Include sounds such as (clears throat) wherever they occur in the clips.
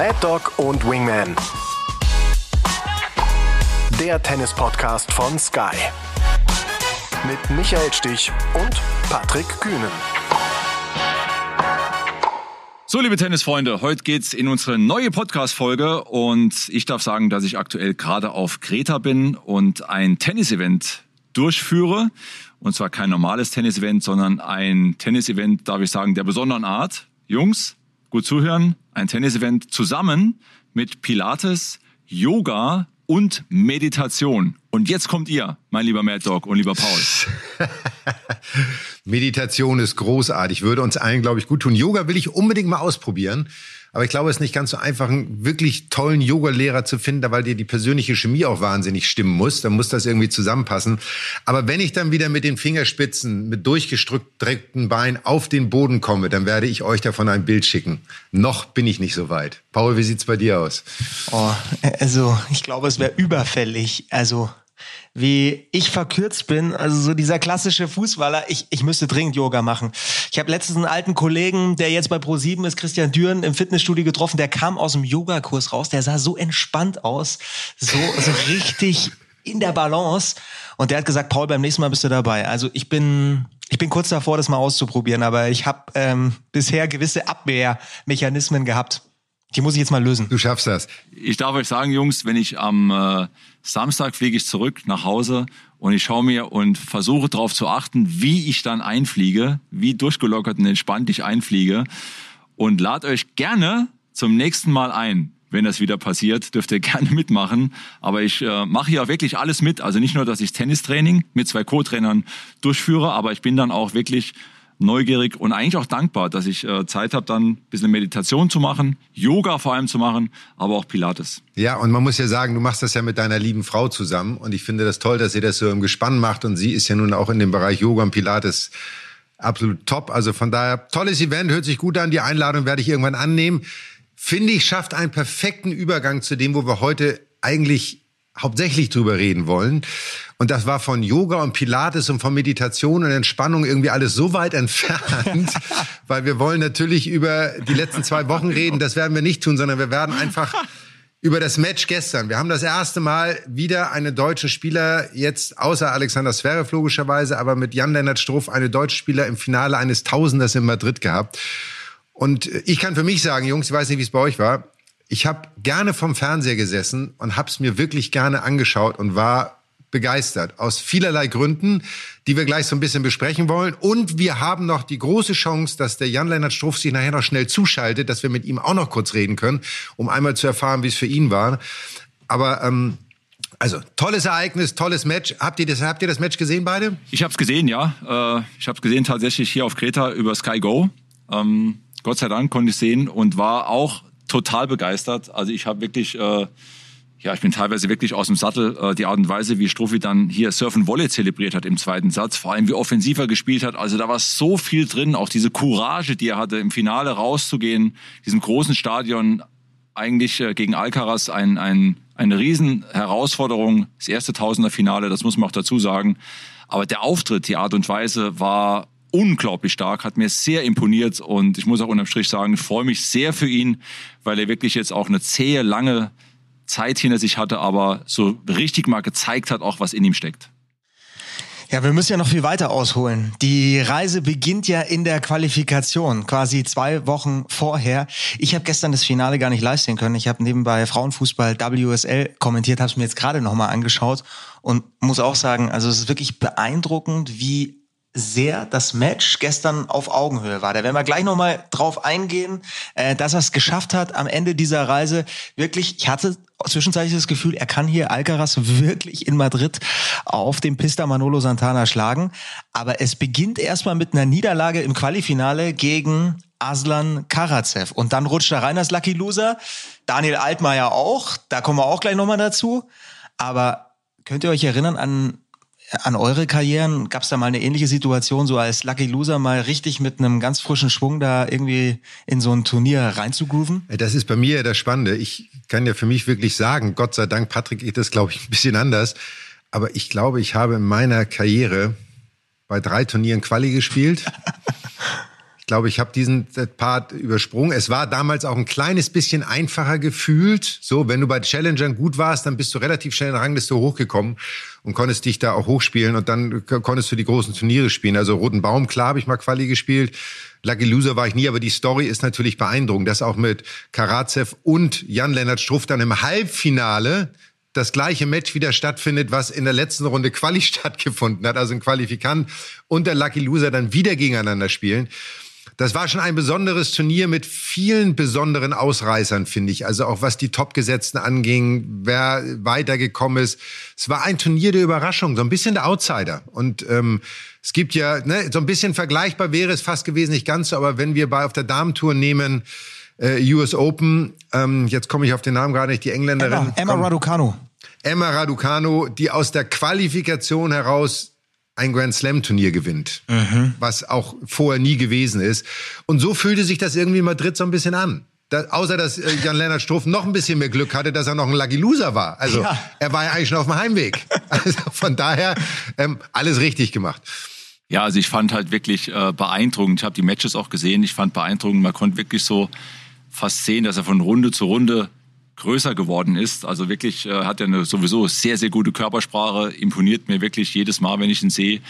Mad Dog und Wingman. Der Tennis-Podcast von Sky. Mit Michael Stich und Patrick Kühnen. So, liebe Tennisfreunde, heute geht's in unsere neue Podcast-Folge und ich darf sagen, dass ich aktuell gerade auf Kreta bin und ein Tennisevent durchführe. Und zwar kein normales Tennisevent, sondern ein Tennisevent, darf ich sagen, der besonderen Art. Jungs, gut zuhören, ein Tennisevent zusammen mit Pilates, Yoga und Meditation. Und jetzt kommt ihr, mein lieber Mad Dog und lieber Paul. (laughs) Meditation ist großartig, würde uns allen, glaube ich, gut tun. Yoga will ich unbedingt mal ausprobieren. Aber ich glaube, es ist nicht ganz so einfach, einen wirklich tollen Yoga-Lehrer zu finden, weil dir die persönliche Chemie auch wahnsinnig stimmen muss. Dann muss das irgendwie zusammenpassen. Aber wenn ich dann wieder mit den Fingerspitzen, mit durchgestreckten Beinen auf den Boden komme, dann werde ich euch davon ein Bild schicken. Noch bin ich nicht so weit. Paul, wie sieht's bei dir aus? Oh, also ich glaube, es wäre überfällig. Also wie ich verkürzt bin. Also so dieser klassische Fußballer, ich, ich müsste dringend Yoga machen. Ich habe letztens einen alten Kollegen, der jetzt bei Pro7 ist, Christian Düren, im Fitnessstudio getroffen, der kam aus dem Yogakurs raus, der sah so entspannt aus, so, so richtig in der Balance. Und der hat gesagt, Paul, beim nächsten Mal bist du dabei. Also ich bin, ich bin kurz davor, das mal auszuprobieren, aber ich habe ähm, bisher gewisse Abwehrmechanismen gehabt. Die muss ich jetzt mal lösen. Du schaffst das. Ich darf euch sagen, Jungs, wenn ich am äh, Samstag fliege ich zurück nach Hause und ich schaue mir und versuche darauf zu achten, wie ich dann einfliege, wie durchgelockert und entspannt ich einfliege und lad euch gerne zum nächsten Mal ein. Wenn das wieder passiert, dürft ihr (laughs) gerne mitmachen. Aber ich äh, mache hier wirklich alles mit. Also nicht nur, dass ich Tennistraining mit zwei Co-Trainern durchführe, aber ich bin dann auch wirklich neugierig und eigentlich auch dankbar, dass ich äh, Zeit habe, dann ein bisschen Meditation zu machen, Yoga vor allem zu machen, aber auch Pilates. Ja, und man muss ja sagen, du machst das ja mit deiner lieben Frau zusammen und ich finde das toll, dass ihr das so im Gespann macht und sie ist ja nun auch in dem Bereich Yoga und Pilates absolut top. Also von daher, tolles Event, hört sich gut an. Die Einladung werde ich irgendwann annehmen. Finde ich, schafft einen perfekten Übergang zu dem, wo wir heute eigentlich hauptsächlich drüber reden wollen. Und das war von Yoga und Pilates und von Meditation und Entspannung irgendwie alles so weit (laughs) entfernt, weil wir wollen natürlich über die letzten zwei Wochen reden. Das werden wir nicht tun, sondern wir werden einfach über das Match gestern. Wir haben das erste Mal wieder einen deutschen Spieler, jetzt außer Alexander Zverev logischerweise, aber mit Jan-Lennart Struff, eine deutsche Spieler im Finale eines Tausenders in Madrid gehabt. Und ich kann für mich sagen, Jungs, ich weiß nicht, wie es bei euch war, ich habe gerne vom Fernseher gesessen und habe es mir wirklich gerne angeschaut und war begeistert. Aus vielerlei Gründen, die wir gleich so ein bisschen besprechen wollen. Und wir haben noch die große Chance, dass der Jan-Lennart Struff sich nachher noch schnell zuschaltet, dass wir mit ihm auch noch kurz reden können, um einmal zu erfahren, wie es für ihn war. Aber ähm, also tolles Ereignis, tolles Match. Habt ihr das, habt ihr das Match gesehen beide? Ich habe es gesehen, ja. Äh, ich habe es gesehen tatsächlich hier auf Kreta über Sky Go. Ähm, Gott sei Dank konnte ich sehen und war auch total begeistert. Also ich habe wirklich äh, ja, ich bin teilweise wirklich aus dem Sattel. Äh, die Art und Weise, wie Struffi dann hier Surfen Volley zelebriert hat im zweiten Satz, vor allem wie offensiver gespielt hat. Also da war so viel drin, auch diese Courage, die er hatte, im Finale rauszugehen, diesem großen Stadion, eigentlich äh, gegen Alcaraz ein, ein, eine Riesenherausforderung. Das erste Tausender-Finale, das muss man auch dazu sagen. Aber der Auftritt, die Art und Weise war unglaublich stark, hat mir sehr imponiert und ich muss auch unterm Strich sagen, ich freue mich sehr für ihn, weil er wirklich jetzt auch eine zähe, lange Zeit hinter sich hatte, aber so richtig mal gezeigt hat, auch was in ihm steckt. Ja, wir müssen ja noch viel weiter ausholen. Die Reise beginnt ja in der Qualifikation, quasi zwei Wochen vorher. Ich habe gestern das Finale gar nicht live sehen können. Ich habe nebenbei Frauenfußball WSL kommentiert, habe es mir jetzt gerade nochmal angeschaut und muss auch sagen, also es ist wirklich beeindruckend, wie sehr das Match gestern auf Augenhöhe war. Da werden wir gleich nochmal drauf eingehen, äh, dass er es geschafft hat am Ende dieser Reise. Wirklich, ich hatte zwischenzeitlich das Gefühl, er kann hier Alcaraz wirklich in Madrid auf dem Pista Manolo Santana schlagen. Aber es beginnt erstmal mit einer Niederlage im Qualifinale gegen Aslan Karatsev. Und dann rutscht er rein als Lucky Loser. Daniel Altmaier auch. Da kommen wir auch gleich nochmal dazu. Aber könnt ihr euch erinnern an an eure Karrieren? Gab es da mal eine ähnliche Situation, so als Lucky Loser mal richtig mit einem ganz frischen Schwung da irgendwie in so ein Turnier reinzugrooven? Das ist bei mir das Spannende. Ich kann ja für mich wirklich sagen, Gott sei Dank, Patrick, ich das glaube ich ein bisschen anders. Aber ich glaube, ich habe in meiner Karriere bei drei Turnieren Quali gespielt. (laughs) glaube, ich habe diesen Part übersprungen. Es war damals auch ein kleines bisschen einfacher gefühlt. So, wenn du bei Challengern gut warst, dann bist du relativ schnell in der Rangliste hochgekommen und konntest dich da auch hochspielen und dann konntest du die großen Turniere spielen. Also Roten Baum, klar, habe ich mal Quali gespielt. Lucky Loser war ich nie, aber die Story ist natürlich beeindruckend, dass auch mit Karatsev und Jan-Lennart Struff dann im Halbfinale das gleiche Match wieder stattfindet, was in der letzten Runde Quali (laughs) stattgefunden hat, also ein Qualifikant und der Lucky Loser dann wieder gegeneinander spielen. Das war schon ein besonderes Turnier mit vielen besonderen Ausreißern, finde ich. Also auch was die Topgesetzten anging, wer weitergekommen ist. Es war ein Turnier der Überraschung, so ein bisschen der Outsider. Und ähm, es gibt ja, ne, so ein bisschen vergleichbar wäre es fast gewesen, nicht ganz so, aber wenn wir bei auf der Damentour nehmen, äh, US Open, ähm, jetzt komme ich auf den Namen gerade nicht, die Engländerin. Emma, Emma Raducanu. Emma Raducanu, die aus der Qualifikation heraus ein Grand Slam Turnier gewinnt, mhm. was auch vorher nie gewesen ist. Und so fühlte sich das irgendwie in Madrid so ein bisschen an. Da, außer dass äh, Jan-Lennart Struff noch ein bisschen mehr Glück hatte, dass er noch ein Lucky Loser war. Also ja. er war ja eigentlich schon auf dem Heimweg. (laughs) Also von daher ähm, alles richtig gemacht. Ja, also ich fand halt wirklich äh, beeindruckend. Ich habe die Matches auch gesehen. Ich fand beeindruckend. Man konnte wirklich so fast sehen, dass er von Runde zu Runde größer geworden ist. Also wirklich äh, hat er eine sowieso sehr, sehr gute Körpersprache, imponiert mir wirklich jedes Mal, wenn ich ihn sehe.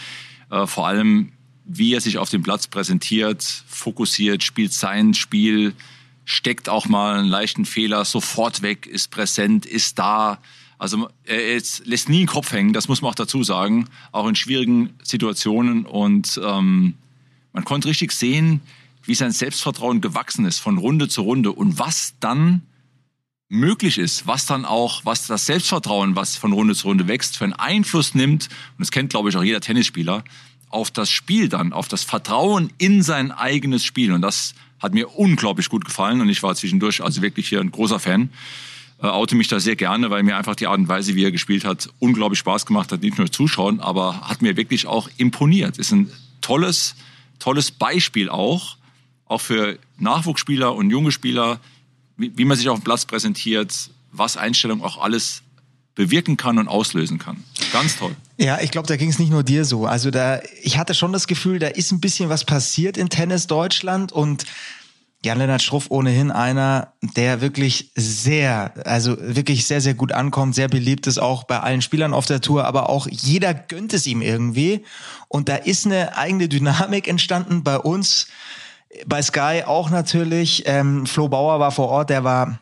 Äh, vor allem, wie er sich auf dem Platz präsentiert, fokussiert, spielt sein Spiel, steckt auch mal einen leichten Fehler sofort weg, ist präsent, ist da. Also er ist, lässt nie den Kopf hängen, das muss man auch dazu sagen, auch in schwierigen Situationen. Und ähm, man konnte richtig sehen, wie sein Selbstvertrauen gewachsen ist von Runde zu Runde und was dann möglich ist, was dann auch, was das Selbstvertrauen, was von Runde zu Runde wächst, für einen Einfluss nimmt, und das kennt, glaube ich, auch jeder Tennisspieler, auf das Spiel dann, auf das Vertrauen in sein eigenes Spiel. Und das hat mir unglaublich gut gefallen und ich war zwischendurch also wirklich hier ein großer Fan. Äh, oute mich da sehr gerne, weil mir einfach die Art und Weise, wie er gespielt hat, unglaublich Spaß gemacht hat, nicht nur zuschauen, aber hat mir wirklich auch imponiert. Ist ein tolles, tolles Beispiel auch, auch für Nachwuchsspieler und junge Spieler, wie, wie man sich auf dem Platz präsentiert, was Einstellung auch alles bewirken kann und auslösen kann. Ganz toll. Ja, ich glaube, da ging es nicht nur dir so. Also da, ich hatte schon das Gefühl, da ist ein bisschen was passiert in Tennis Deutschland und Jan-Lennart Struff ohnehin einer, der wirklich sehr, also wirklich sehr, sehr gut ankommt, sehr beliebt ist auch bei allen Spielern auf der Tour, aber auch jeder gönnt es ihm irgendwie. Und da ist eine eigene Dynamik entstanden bei uns bei Sky auch natürlich. Ähm, Flo Bauer war vor Ort, der war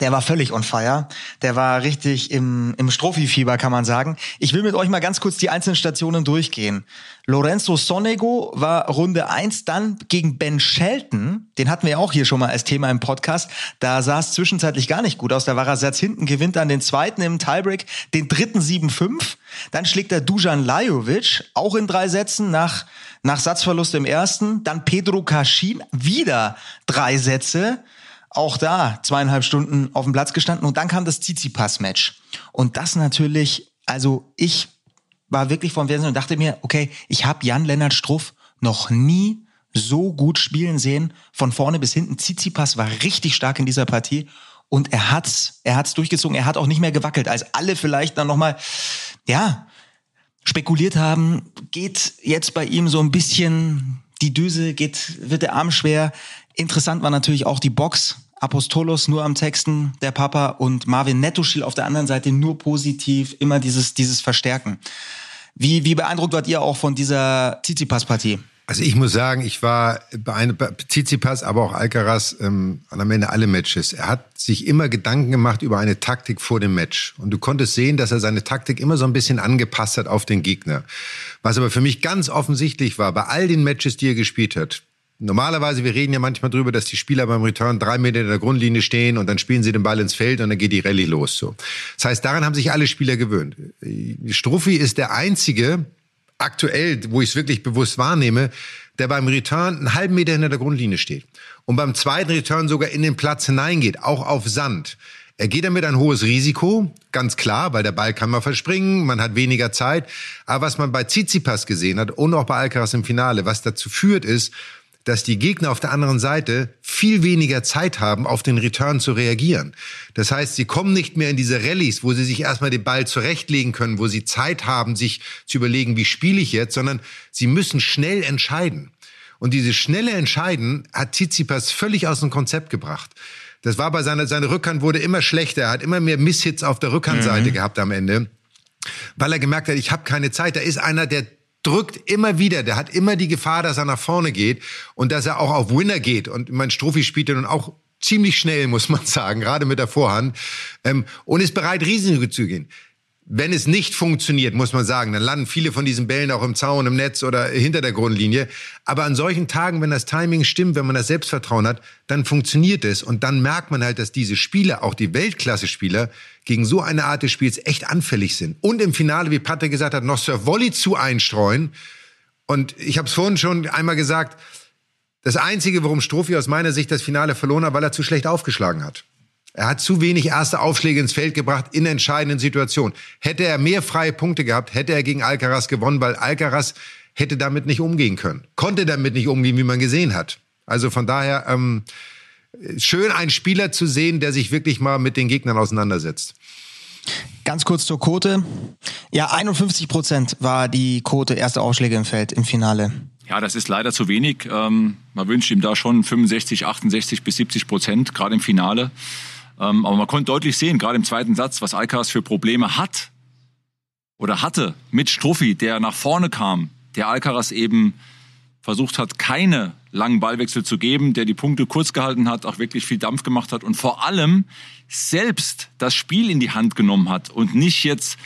der war völlig on fire. Der war richtig im, im Strophi-Fieber, kann man sagen. Ich will mit euch mal ganz kurz die einzelnen Stationen durchgehen. Lorenzo Sonego war Runde eins, dann gegen Ben Shelton. Den hatten wir auch hier schon mal als Thema im Podcast. Da sah es zwischenzeitlich gar nicht gut aus. Da war er Satz hinten, gewinnt dann den zweiten im Tiebreak, den dritten 7-5. Dann schlägt er Dujan Lajovic, auch in drei Sätzen nach nach Satzverlust im ersten, dann Pedro Kaschin, wieder drei Sätze, auch da zweieinhalb Stunden auf dem Platz gestanden und dann kam das Tsitsipas-Match. Und das natürlich, also ich war wirklich vom Fernsehen und dachte mir, okay, ich habe Jan-Lennart Struff noch nie so gut spielen sehen, von vorne bis hinten. Tsitsipas war richtig stark in dieser Partie und er hat's, er hat's durchgezogen, er hat auch nicht mehr gewackelt, als alle vielleicht dann nochmal, ja, spekuliert haben, geht jetzt bei ihm so ein bisschen die Düse, geht, wird der Arm schwer. Interessant war natürlich auch die Box. Apostolos nur am Texten, der Papa und Marvin Nettoschil auf der anderen Seite nur positiv, immer dieses, dieses Verstärken. Wie, wie beeindruckt wart ihr auch von dieser Tsitsipas-Partie? Also ich muss sagen, ich war bei Tsitsipas, aber auch Alcaraz ähm, am Ende alle Matches. Er hat sich immer Gedanken gemacht über eine Taktik vor dem Match. Und du konntest sehen, dass er seine Taktik immer so ein bisschen angepasst hat auf den Gegner. Was aber für mich ganz offensichtlich war, bei all den Matches, die er gespielt hat, Normalerweise, wir reden ja manchmal drüber, dass die Spieler beim Return drei Meter in der Grundlinie stehen und dann spielen sie den Ball ins Feld und dann geht die Rallye los. So. Das heißt, daran haben sich alle Spieler gewöhnt. Struffi ist der einzige, aktuell, wo ich es wirklich bewusst wahrnehme, der beim Return einen halben Meter hinter der Grundlinie steht und beim zweiten Return sogar in den Platz hineingeht, auch auf Sand. Er geht damit ein hohes Risiko, ganz klar, weil der Ball kann mal verspringen, man hat weniger Zeit. Aber was man bei Tsitsipas gesehen hat und auch bei Alcaraz im Finale, was dazu führt, ist, dass die Gegner auf der anderen Seite viel weniger Zeit haben, auf den Return zu reagieren. Das heißt, sie kommen nicht mehr in diese Rallyes, wo sie sich erstmal den Ball zurechtlegen können, wo sie Zeit haben, sich zu überlegen, wie spiele ich jetzt, sondern sie müssen schnell entscheiden. Und dieses schnelle Entscheiden hat Tsitsipas völlig aus dem Konzept gebracht. Das war bei seiner, seine Rückhand wurde immer schlechter. Er hat immer mehr Misshits auf der Rückhandseite mhm. gehabt am Ende. Weil er gemerkt hat, ich habe keine Zeit. Da ist einer, der drückt immer wieder, der hat immer die Gefahr, dass er nach vorne geht und dass er auch auf Winner geht. Und mein Strophi spielt ja nun auch ziemlich schnell, muss man (laughs) sagen, gerade mit der Vorhand, ähm, und ist bereit, Risiken zu gehen. Wenn es nicht funktioniert, muss man sagen, dann landen viele von diesen Bällen auch im Zaun, im Netz oder hinter der Grundlinie. Aber an solchen Tagen, wenn das Timing stimmt, wenn man das Selbstvertrauen hat, dann funktioniert es. Und dann merkt man halt, dass diese Spieler, auch die Weltklasse-Spieler, gegen so eine Art des Spiels echt anfällig sind. Und im Finale, wie Patrick gesagt hat, noch Sir Volley zu einstreuen. Und ich habe es vorhin schon einmal gesagt, das Einzige, warum Strophi aus meiner Sicht das Finale verloren hat, weil er zu schlecht aufgeschlagen hat. Er hat zu wenig erste Aufschläge ins Feld gebracht in entscheidenden Situationen. Hätte er mehr freie Punkte gehabt, hätte er gegen Alcaraz gewonnen, weil Alcaraz hätte damit nicht umgehen können. Konnte damit nicht umgehen, wie man gesehen hat. Also von daher ähm, schön, einen Spieler zu sehen, der sich wirklich mal mit den Gegnern auseinandersetzt. Ganz kurz zur Quote. Ja, 51 Prozent war die Quote erste Aufschläge im Feld im Finale. Ja, das ist leider zu wenig. Ähm, man wünscht ihm da schon 65, 68 bis 70 Prozent, gerade im Finale. Ähm, aber man konnte deutlich sehen, gerade im zweiten Satz, was Alcaraz für Probleme hat oder hatte mit Struffi, der nach vorne kam, der Alcaraz eben versucht hat, keine langen Ballwechsel zu geben, der die Punkte kurz gehalten hat, auch wirklich viel Dampf gemacht hat und vor allem selbst das Spiel in die Hand genommen hat und nicht jetzt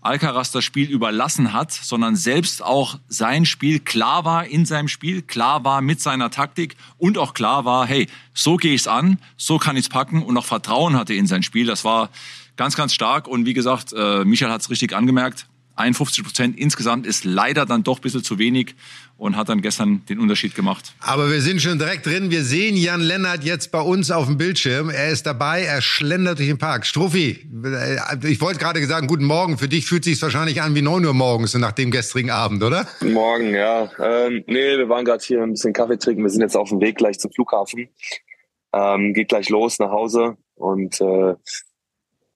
Alcaraz das Spiel überlassen hat, sondern selbst auch sein Spiel klar war in seinem Spiel, klar war mit seiner Taktik und auch klar war, hey, so gehe ich es an, so kann ich es packen und auch Vertrauen hatte in sein Spiel. Das war ganz, ganz stark und wie gesagt, äh, Michael hat es richtig angemerkt, 51 Prozent insgesamt ist leider dann doch ein bisschen zu wenig und hat dann gestern den Unterschied gemacht. Aber wir sind schon direkt drin. Wir sehen Jan Lennart jetzt bei uns auf dem Bildschirm. Er ist dabei, er schlendert durch den Park. Struffi, äh, ich wollte gerade sagen, guten Morgen. Für dich fühlt sich wahrscheinlich an wie 9 Uhr morgens nach dem gestrigen Abend, oder? Guten Morgen, ja. Ähm, nee, wir waren gerade hier ein bisschen Kaffee trinken. Wir sind jetzt auf dem Weg gleich zum Flughafen. Ähm, geht gleich los nach Hause und äh,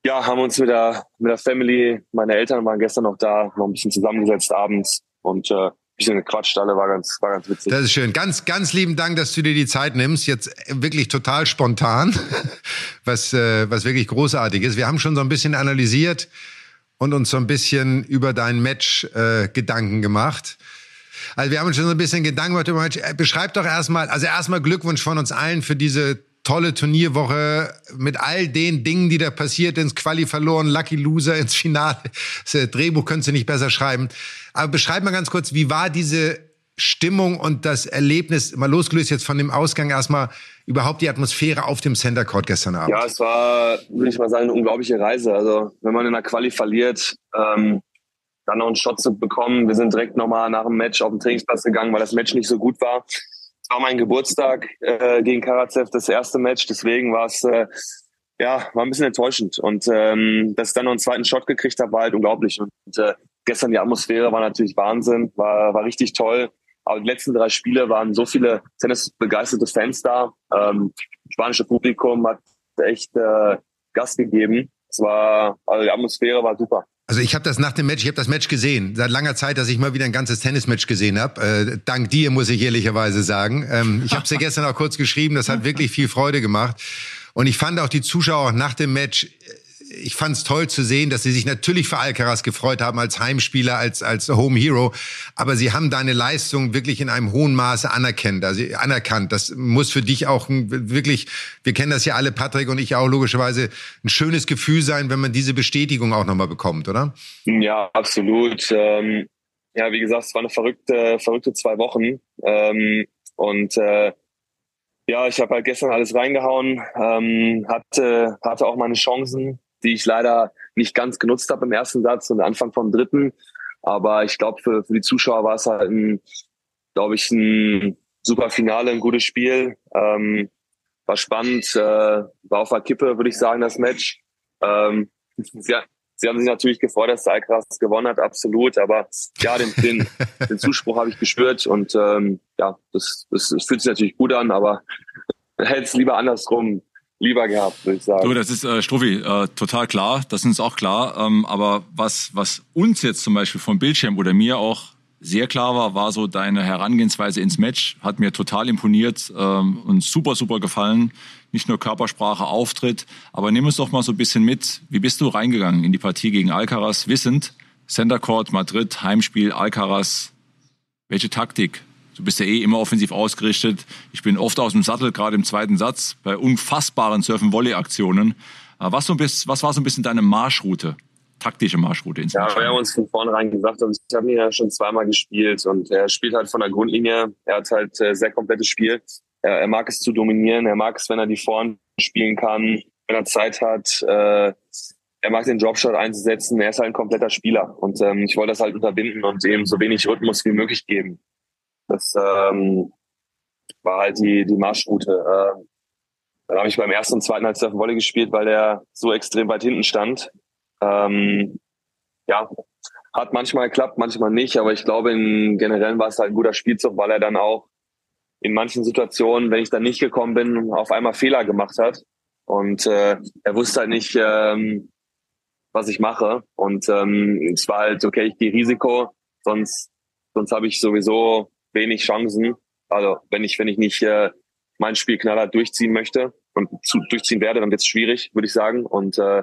ja, haben uns mit der, mit der Family, meine Eltern waren gestern noch da, noch ein bisschen zusammengesetzt abends und äh, bisschen gequatscht, alle war ganz, war ganz witzig. Das ist schön. Ganz, ganz lieben Dank, dass du dir die Zeit nimmst. Jetzt wirklich total spontan, (laughs) was, äh, was wirklich großartig ist. Wir haben schon so ein bisschen analysiert und uns so ein bisschen über dein Match äh, Gedanken gemacht. Also wir haben uns schon so ein bisschen Gedanken gemacht über Match. Äh, beschreib doch erstmal, also erstmal Glückwunsch von uns allen für diese tolle Turnierwoche mit all den Dingen, die da passiert, ins Quali verloren, Lucky Loser ins Finale. Das äh, Drehbuch könntest du nicht besser schreiben. Aber beschreib mal ganz kurz, wie war diese Stimmung und das Erlebnis, mal losgelöst jetzt von dem Ausgang erstmal, überhaupt die Atmosphäre auf dem Center Court gestern Abend? Ja, es war, würde ich mal sagen, eine unglaubliche Reise. Also, wenn man in der Quali verliert, ähm, dann noch einen Shot zu bekommen. Wir sind direkt nochmal nach dem Match auf den Trainingsplatz gegangen, weil das Match nicht so gut war war mein Geburtstag äh, gegen Karatsev, das erste Match. Deswegen war es äh, ja war ein bisschen enttäuschend. Und ähm, dass ich dann noch einen zweiten Shot gekriegt habe, war halt unglaublich. Und äh, gestern die Atmosphäre war natürlich Wahnsinn, war, war richtig toll. Aber die letzten drei Spiele waren so viele tennisbegeisterte Fans da. Ähm, spanische Publikum hat echt äh, Gas gegeben. Es war, also die Atmosphäre war super. Also ich habe das nach dem Match, ich habe das Match gesehen. Seit langer Zeit, dass ich mal wieder ein ganzes Tennismatch gesehen habe. Äh, dank dir, muss ich ehrlicherweise sagen. Ähm, ich habe es ja gestern auch kurz geschrieben, das hat (laughs) wirklich viel Freude gemacht. Und ich fand auch die Zuschauer nach dem Match ich fand es toll zu sehen, dass sie sich natürlich für Alcaraz gefreut haben als Heimspieler, als, als Home Hero. Aber sie haben deine Leistung wirklich in einem hohen Maße anerkannt. Also anerkannt. Das muss für dich auch wirklich, wir kennen das ja alle, Patrick und ich auch logischerweise, ein schönes Gefühl sein, wenn man diese Bestätigung auch nochmal bekommt, oder? Ja, absolut. Ähm, ja, wie gesagt, es war eine verrückte, verrückte zwei Wochen. Ähm, und äh, ja, ich habe halt gestern alles reingehauen, ähm, hatte, hatte auch meine Chancen, die ich leider nicht ganz genutzt habe im ersten Satz und Anfang vom dritten. Aber ich glaube, für, für die Zuschauer war es halt ein, glaube ich, ein super Finale, ein gutes Spiel. Ähm, war spannend, äh, war auf der Kippe, würde ich sagen, das Match. Ähm, (laughs) sie, sie haben sich natürlich gefreut, dass der Alcaraz gewonnen hat, absolut. Aber ja, den, den, (laughs) den Zuspruch habe ich gespürt und ähm, ja, das, das, das fühlt sich natürlich gut an, aber hätte es lieber andersrum lieber gehabt, würde ich sagen. Du, das ist äh, Struffi, äh, total klar, das ist uns auch klar. Ähm, aber was, was uns jetzt zum Beispiel vom Bildschirm oder mir auch sehr klar war, war so deine Herangehensweise ins Match. Hat mir total imponiert ähm, und super, super gefallen. Nicht nur Körpersprache, Auftritt. Aber nimm uns doch mal so ein bisschen mit. Wie bist du reingegangen in die Partie gegen Alcaraz, wissend, Center Court, Madrid, Heimspiel, Alcaraz. Welche Taktik? Du bist ja eh immer offensiv ausgerichtet. Ich bin oft aus dem Sattel, gerade im zweiten Satz, bei unfassbaren Surfen-Volley-Aktionen. Was, so was war so ein bisschen deine Marschroute? taktische Marschroute ins Ja, wir haben uns von vornherein gesagt, also ich habe ihn ja schon zweimal gespielt und er spielt halt von der Grundlinie. Er hat halt äh, sehr komplettes Spiel. Er, er mag es zu dominieren, er mag es, wenn er die Vorn spielen kann, wenn er Zeit hat. Äh, er mag den Dropshot einzusetzen. Er ist halt ein kompletter Spieler und ähm, ich wollte das halt unterbinden und ihm so wenig Rhythmus wie möglich geben. Das ähm, war halt die, die Marschroute. Äh, dann habe ich beim ersten und zweiten Surfen Volley gespielt, weil er so extrem weit hinten stand. Ähm, ja, hat manchmal geklappt, manchmal nicht, aber ich glaube, in generell war es halt ein guter Spielzug, weil er dann auch in manchen Situationen, wenn ich dann nicht gekommen bin, auf einmal Fehler gemacht hat. Und äh, er wusste halt nicht, ähm, was ich mache. Und ähm, es war halt, okay, ich gehe Risiko, sonst, sonst habe ich sowieso wenig Chancen. Also wenn ich, wenn ich nicht äh, mein Spiel knallhart durchziehen möchte und zu, durchziehen werde, dann wird es schwierig, würde ich sagen. Und äh,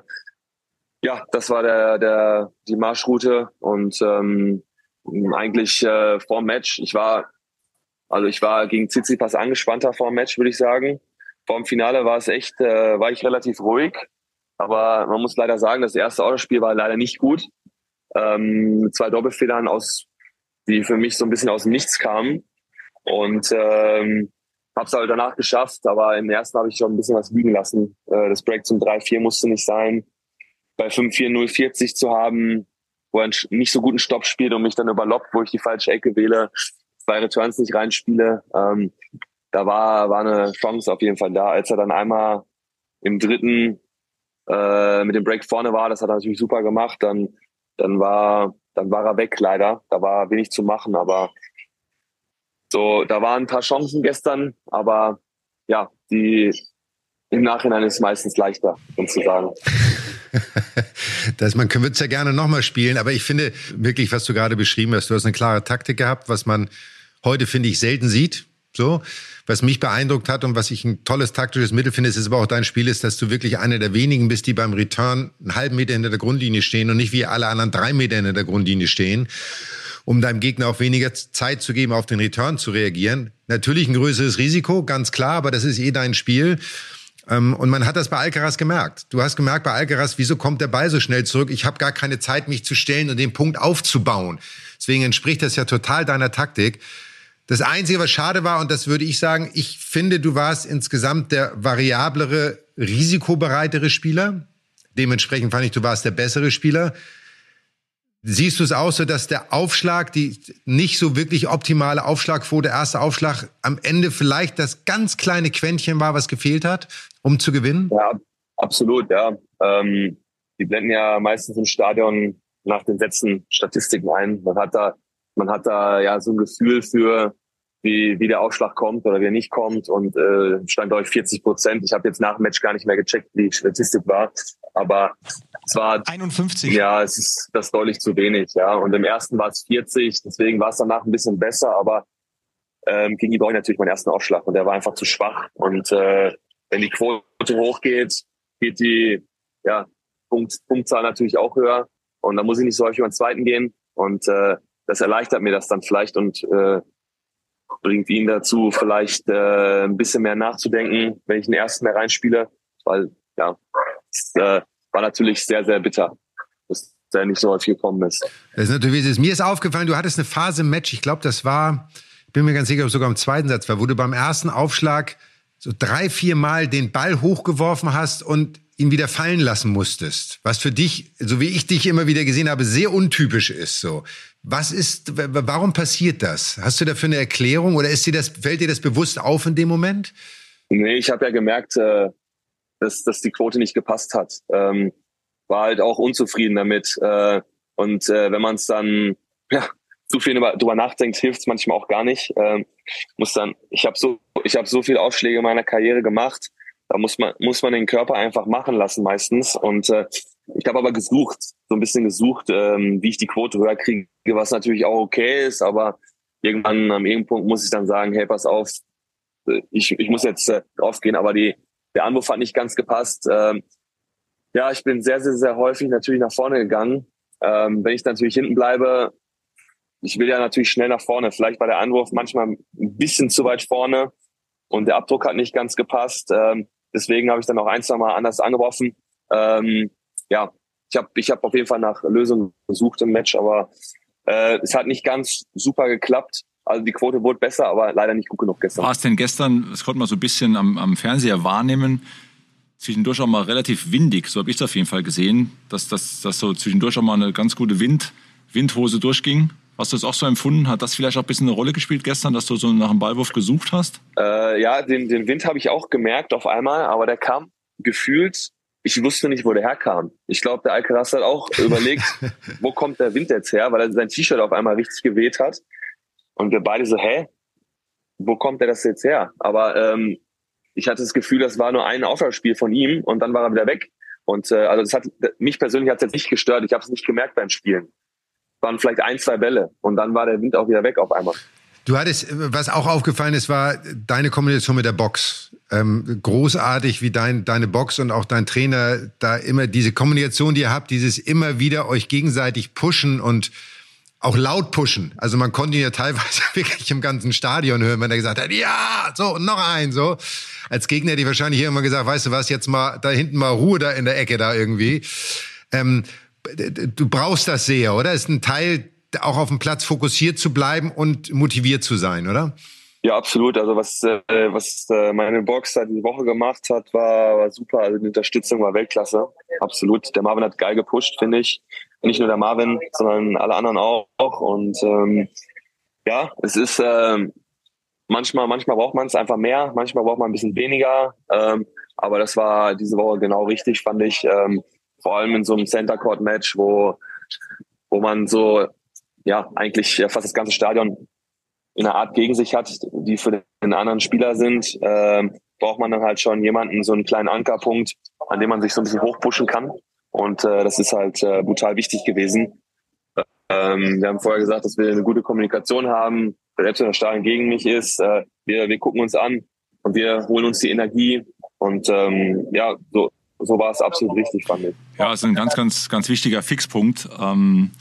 ja, das war der, der, die Marschroute und ähm, eigentlich äh, vor dem Match. Ich war, also ich war gegen Tsitsipas angespannter vor dem Match, würde ich sagen. Vor dem Finale war es echt, äh, war ich relativ ruhig. Aber man muss leider sagen, das erste Autospiel war leider nicht gut. Ähm, zwei Doppelfehlern aus, die für mich so ein bisschen aus dem Nichts kamen. Und ähm, habe es halt danach geschafft, aber im ersten habe ich schon ein bisschen was liegen lassen. Äh, das Break zum 3-4 musste nicht sein bei 5-4-0-40 zu haben, wo er einen nicht so guten Stopp spielt und mich dann überloppt, wo ich die falsche Ecke wähle, zwei Returns nicht reinspiele. Ähm, da war, war eine Chance auf jeden Fall da. Als er dann einmal im dritten äh, mit dem Break vorne war, das hat er natürlich super gemacht, dann, dann war, dann war er weg leider. Da war wenig zu machen, aber so, da waren ein paar Chancen gestern, aber ja, die im Nachhinein ist meistens leichter, sozusagen. (laughs) das, man würde es ja gerne nochmal spielen, aber ich finde wirklich, was du gerade beschrieben hast, du hast eine klare Taktik gehabt, was man heute, finde ich, selten sieht. So, was mich beeindruckt hat und was ich ein tolles taktisches Mittel finde, ist aber auch dein Spiel, ist, dass du wirklich einer der wenigen bist, die beim Return einen halben Meter hinter der Grundlinie stehen und nicht wie alle anderen drei Meter hinter der Grundlinie stehen, um deinem Gegner auch weniger Zeit zu geben, auf den Return zu reagieren. Natürlich ein größeres Risiko, ganz klar, aber das ist eh dein Spiel. Ähm, und man hat das bei Alcaraz gemerkt. Du hast gemerkt bei Alcaraz, wieso kommt der Ball so schnell zurück? Ich habe gar keine Zeit, mich zu stellen und den Punkt aufzubauen. Deswegen entspricht das ja total deiner Taktik. Das Einzige, was schade war, und das würde ich sagen, ich finde, du warst insgesamt der variablere, risikobereitere Spieler. Dementsprechend fand ich, du warst der bessere Spieler. Siehst du es auch so, dass der Aufschlag, die nicht so wirklich optimale Aufschlagquote, erster Aufschlag, am Ende vielleicht das ganz kleine Quäntchen war, was gefehlt hat, um zu gewinnen? Ja, absolut, ja. Ähm, die blenden ja meistens im Stadion nach den Sätzen Statistiken ein. Man hat da, man hat da ja so ein Gefühl für, wie, wie der Aufschlag kommt oder wie er nicht kommt und äh, stand euch 40 Prozent. Ich habe jetzt nach dem Match gar nicht mehr gecheckt, wie die Statistik war, aber es war 51. Ja, es ist das deutlich zu wenig, ja. Und im ersten war es 40, deswegen war es danach ein bisschen besser, aber ähm, gegen die ich natürlich meinen ersten Aufschlag und der war einfach zu schwach. Und äh, wenn die Quote hochgeht, geht die ja, Punkt, Punktzahl natürlich auch höher. Und da muss ich nicht so häufig über den zweiten gehen. Und äh, das erleichtert mir das dann vielleicht und äh, bringt ihn dazu, vielleicht äh, ein bisschen mehr nachzudenken, wenn ich den ersten mehr reinspiele. Weil, ja, es äh, war natürlich sehr, sehr bitter, dass der nicht so häufig gekommen ist. Das ist natürlich, ist. Mir ist aufgefallen, du hattest eine Phase im Match, ich glaube, das war, ich bin mir ganz sicher, ob es sogar im zweiten Satz war, wo du beim ersten Aufschlag so drei, vier Mal den Ball hochgeworfen hast und ihn wieder fallen lassen musstest. Was für dich, so wie ich dich immer wieder gesehen habe, sehr untypisch ist. So, was ist, warum passiert das? Hast du dafür eine Erklärung oder ist dir das, fällt dir das bewusst auf in dem Moment? Nee, ich habe ja gemerkt, äh, dass, dass die Quote nicht gepasst hat. Ähm, war halt auch unzufrieden damit. Äh, und äh, wenn man es dann ja, zu viel über, drüber nachdenkt, hilft es manchmal auch gar nicht. Ähm, muss dann, ich habe so, ich habe so viele Aufschläge in meiner Karriere gemacht da muss man, muss man den Körper einfach machen lassen meistens. Und äh, ich habe aber gesucht. so ein bisschen gesucht, ähm, wie ich die Quote höher kriege, was natürlich auch okay ist, aber irgendwann am irgendeinem Punkt muss ich dann sagen, hey, pass auf, ich, ich muss jetzt äh, draufgehen, aber die, der Anwurf hat nicht ganz gepasst. Ähm, ja, ich bin sehr, sehr, sehr häufig natürlich nach vorne gegangen. Ähm, wenn ich natürlich hinten bleibe, ich will ja natürlich schnell nach vorne. Vielleicht war der Anwurf manchmal ein bisschen zu weit vorne und der Abdruck hat nicht ganz gepasst. Ähm, deswegen habe ich dann auch ein, zwei Mal anders angeworfen. Ähm, ja, ich habe ich hab auf jeden Fall nach Lösungen gesucht im Match, aber äh, es hat nicht ganz super geklappt. Also die Quote wurde besser, aber leider nicht gut genug gestern. War es denn gestern, das konnte man so ein bisschen am, am Fernseher wahrnehmen, zwischendurch auch mal relativ windig, so habe ich es auf jeden Fall gesehen, dass, dass, dass so zwischendurch auch mal eine ganz gute Wind, Windhose durchging. Hast du das auch so empfunden? Hat das vielleicht auch ein bisschen eine Rolle gespielt gestern, dass du so nach einem Ballwurf gesucht hast? Äh, ja, den, den Wind habe ich auch gemerkt auf einmal, aber der kam gefühlt ich wusste nicht, wo der herkam. Ich glaube, der Alcaraz hat auch (laughs) überlegt, wo kommt der Wind jetzt her, weil er sein T-Shirt auf einmal richtig geweht hat. Und wir beide so, hä? Wo kommt der das jetzt her? Aber ähm, ich hatte das Gefühl, das war nur ein Aufwärtsspiel von ihm und dann war er wieder weg. Und äh, also das hat mich persönlich hat es jetzt nicht gestört. Ich habe es nicht gemerkt beim Spielen. Waren vielleicht ein, zwei Bälle und dann war der Wind auch wieder weg auf einmal. Du hattest, was auch aufgefallen ist, war deine Kombination mit der Box. Ähm, großartig, wie dein, deine Box und auch dein Trainer da immer diese Kommunikation, die ihr habt, dieses immer wieder euch gegenseitig pushen und auch laut pushen. Also man konnte ihn ja teilweise (laughs) wirklich im ganzen Stadion hören, wenn er gesagt hat, ja, so, noch ein, so. Als Gegner hätte ich wahrscheinlich irgendwann gesagt, weißt du was, jetzt mal da hinten mal Ruhe da in der Ecke da irgendwie. Ähm, du brauchst das sehr, oder? Ist ein Teil auch auf dem Platz fokussiert zu bleiben und motiviert zu sein, oder? Ja, absolut. Also was, äh, was äh, meine Box da die Woche gemacht hat, war, war super. Also die Unterstützung war Weltklasse. Absolut. Der Marvin hat geil gepusht, finde ich. Nicht nur der Marvin, sondern alle anderen auch. Und ähm, ja, es ist äh, manchmal, manchmal braucht man es einfach mehr, manchmal braucht man ein bisschen weniger. Ähm, aber das war diese Woche genau richtig, fand ich. Ähm, vor allem in so einem Center Court Match, wo wo man so ja eigentlich fast das ganze Stadion in einer Art gegen sich hat, die für den anderen Spieler sind, ähm, braucht man dann halt schon jemanden, so einen kleinen Ankerpunkt, an dem man sich so ein bisschen hochpushen kann. Und äh, das ist halt äh, brutal wichtig gewesen. Ähm, wir haben vorher gesagt, dass wir eine gute Kommunikation haben, selbst wenn der Stadion gegen mich ist. Äh, wir, wir gucken uns an und wir holen uns die Energie. Und ähm, ja, so, so war es absolut richtig, fand ich. Ja, ist ein ganz, ganz, ganz wichtiger Fixpunkt. Ähm,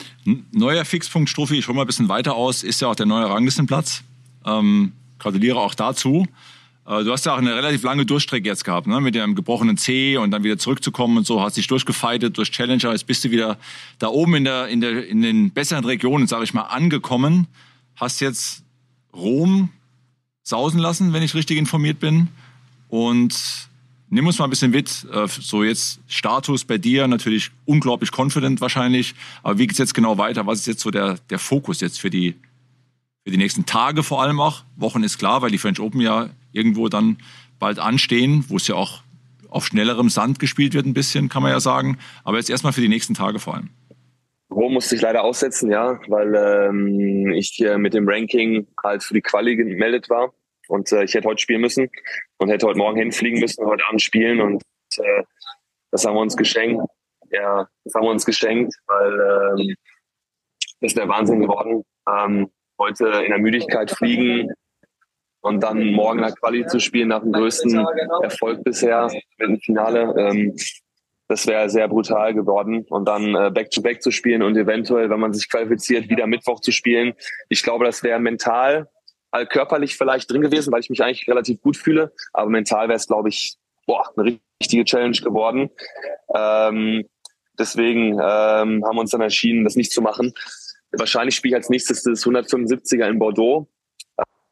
neuer Fixpunkt, Strophi, ich hole mal ein bisschen weiter aus, ist ja auch der neue Ranglistenplatz. Ähm, gratuliere auch dazu. Äh, du hast ja auch eine relativ lange Durchstrecke jetzt gehabt, ne? mit dem gebrochenen C und dann wieder zurückzukommen und so, hast dich durchgefeitet durch Challenger, jetzt bist du wieder da oben in, der, in, der, in den besseren Regionen, sage ich mal, angekommen. Hast jetzt Rom sausen lassen, wenn ich richtig informiert bin. Und Nimm uns mal ein bisschen mit. Äh, so jetzt Status bei dir, natürlich unglaublich confident wahrscheinlich. Aber wie geht's jetzt genau weiter? Was ist jetzt so der, der Fokus jetzt für die, für die nächsten Tage vor allem auch? Wochen ist klar, weil die French Open ja irgendwo dann bald anstehen, wo es ja auch auf schnellerem Sand gespielt wird ein bisschen, kann man ja sagen. Aber jetzt erstmal für die nächsten Tage vor allem. Rom musste ich leider aussetzen, ja, weil ähm, ich äh, mit dem Ranking halt für die Quali gemeldet war. Und äh, ich hätte heute spielen müssen und hätte heute Morgen hinfliegen müssen, heute Abend spielen. Und äh, das haben wir uns geschenkt. Ja, das haben wir uns geschenkt, weil ähm, das wäre Wahnsinn geworden. Ähm, heute in der Müdigkeit fliegen und dann morgen nach Quali zu spielen, nach dem größten Erfolg bisher mit dem Finale. Ähm, das wäre sehr brutal geworden. Und dann äh, Back-to-Back -back zu spielen und eventuell, wenn man sich qualifiziert, wieder Mittwoch zu spielen. Ich glaube, das wäre mental körperlich vielleicht drin gewesen, weil ich mich eigentlich relativ gut fühle. Aber mental wäre es, glaube ich, boah, eine richtige Challenge geworden. Ähm, deswegen ähm, haben wir uns dann entschieden, das nicht zu machen. Wahrscheinlich spiele ich als nächstes das 175er in Bordeaux,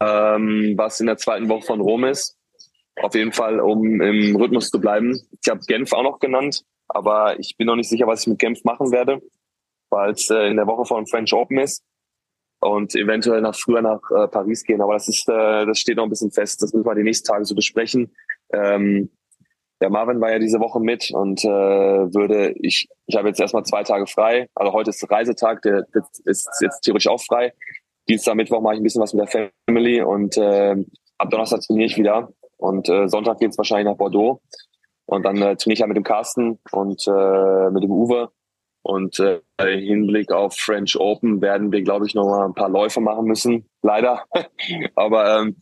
ähm, was in der zweiten Woche von Rom ist. Auf jeden Fall, um im Rhythmus zu bleiben. Ich habe Genf auch noch genannt, aber ich bin noch nicht sicher, was ich mit Genf machen werde, weil es äh, in der Woche von French Open ist und eventuell nach früher nach äh, Paris gehen. Aber das ist, äh, das steht noch ein bisschen fest. Das müssen wir die nächsten Tage so besprechen. Ähm, der Marvin war ja diese Woche mit und äh, würde ich, ich habe jetzt erstmal zwei Tage frei. Also heute ist Reisetag, der, der ist jetzt theoretisch auch frei. Dienstag, Mittwoch mache ich ein bisschen was mit der Family und äh, ab Donnerstag trainiere ich wieder. Und äh, Sonntag geht's wahrscheinlich nach Bordeaux. Und dann äh, trainiere ich ja mit dem Carsten und äh, mit dem Uwe Und äh, im Hinblick auf French Open werden wir, glaube ich, noch mal ein paar Läufe machen müssen. Leider. (laughs) Aber ähm,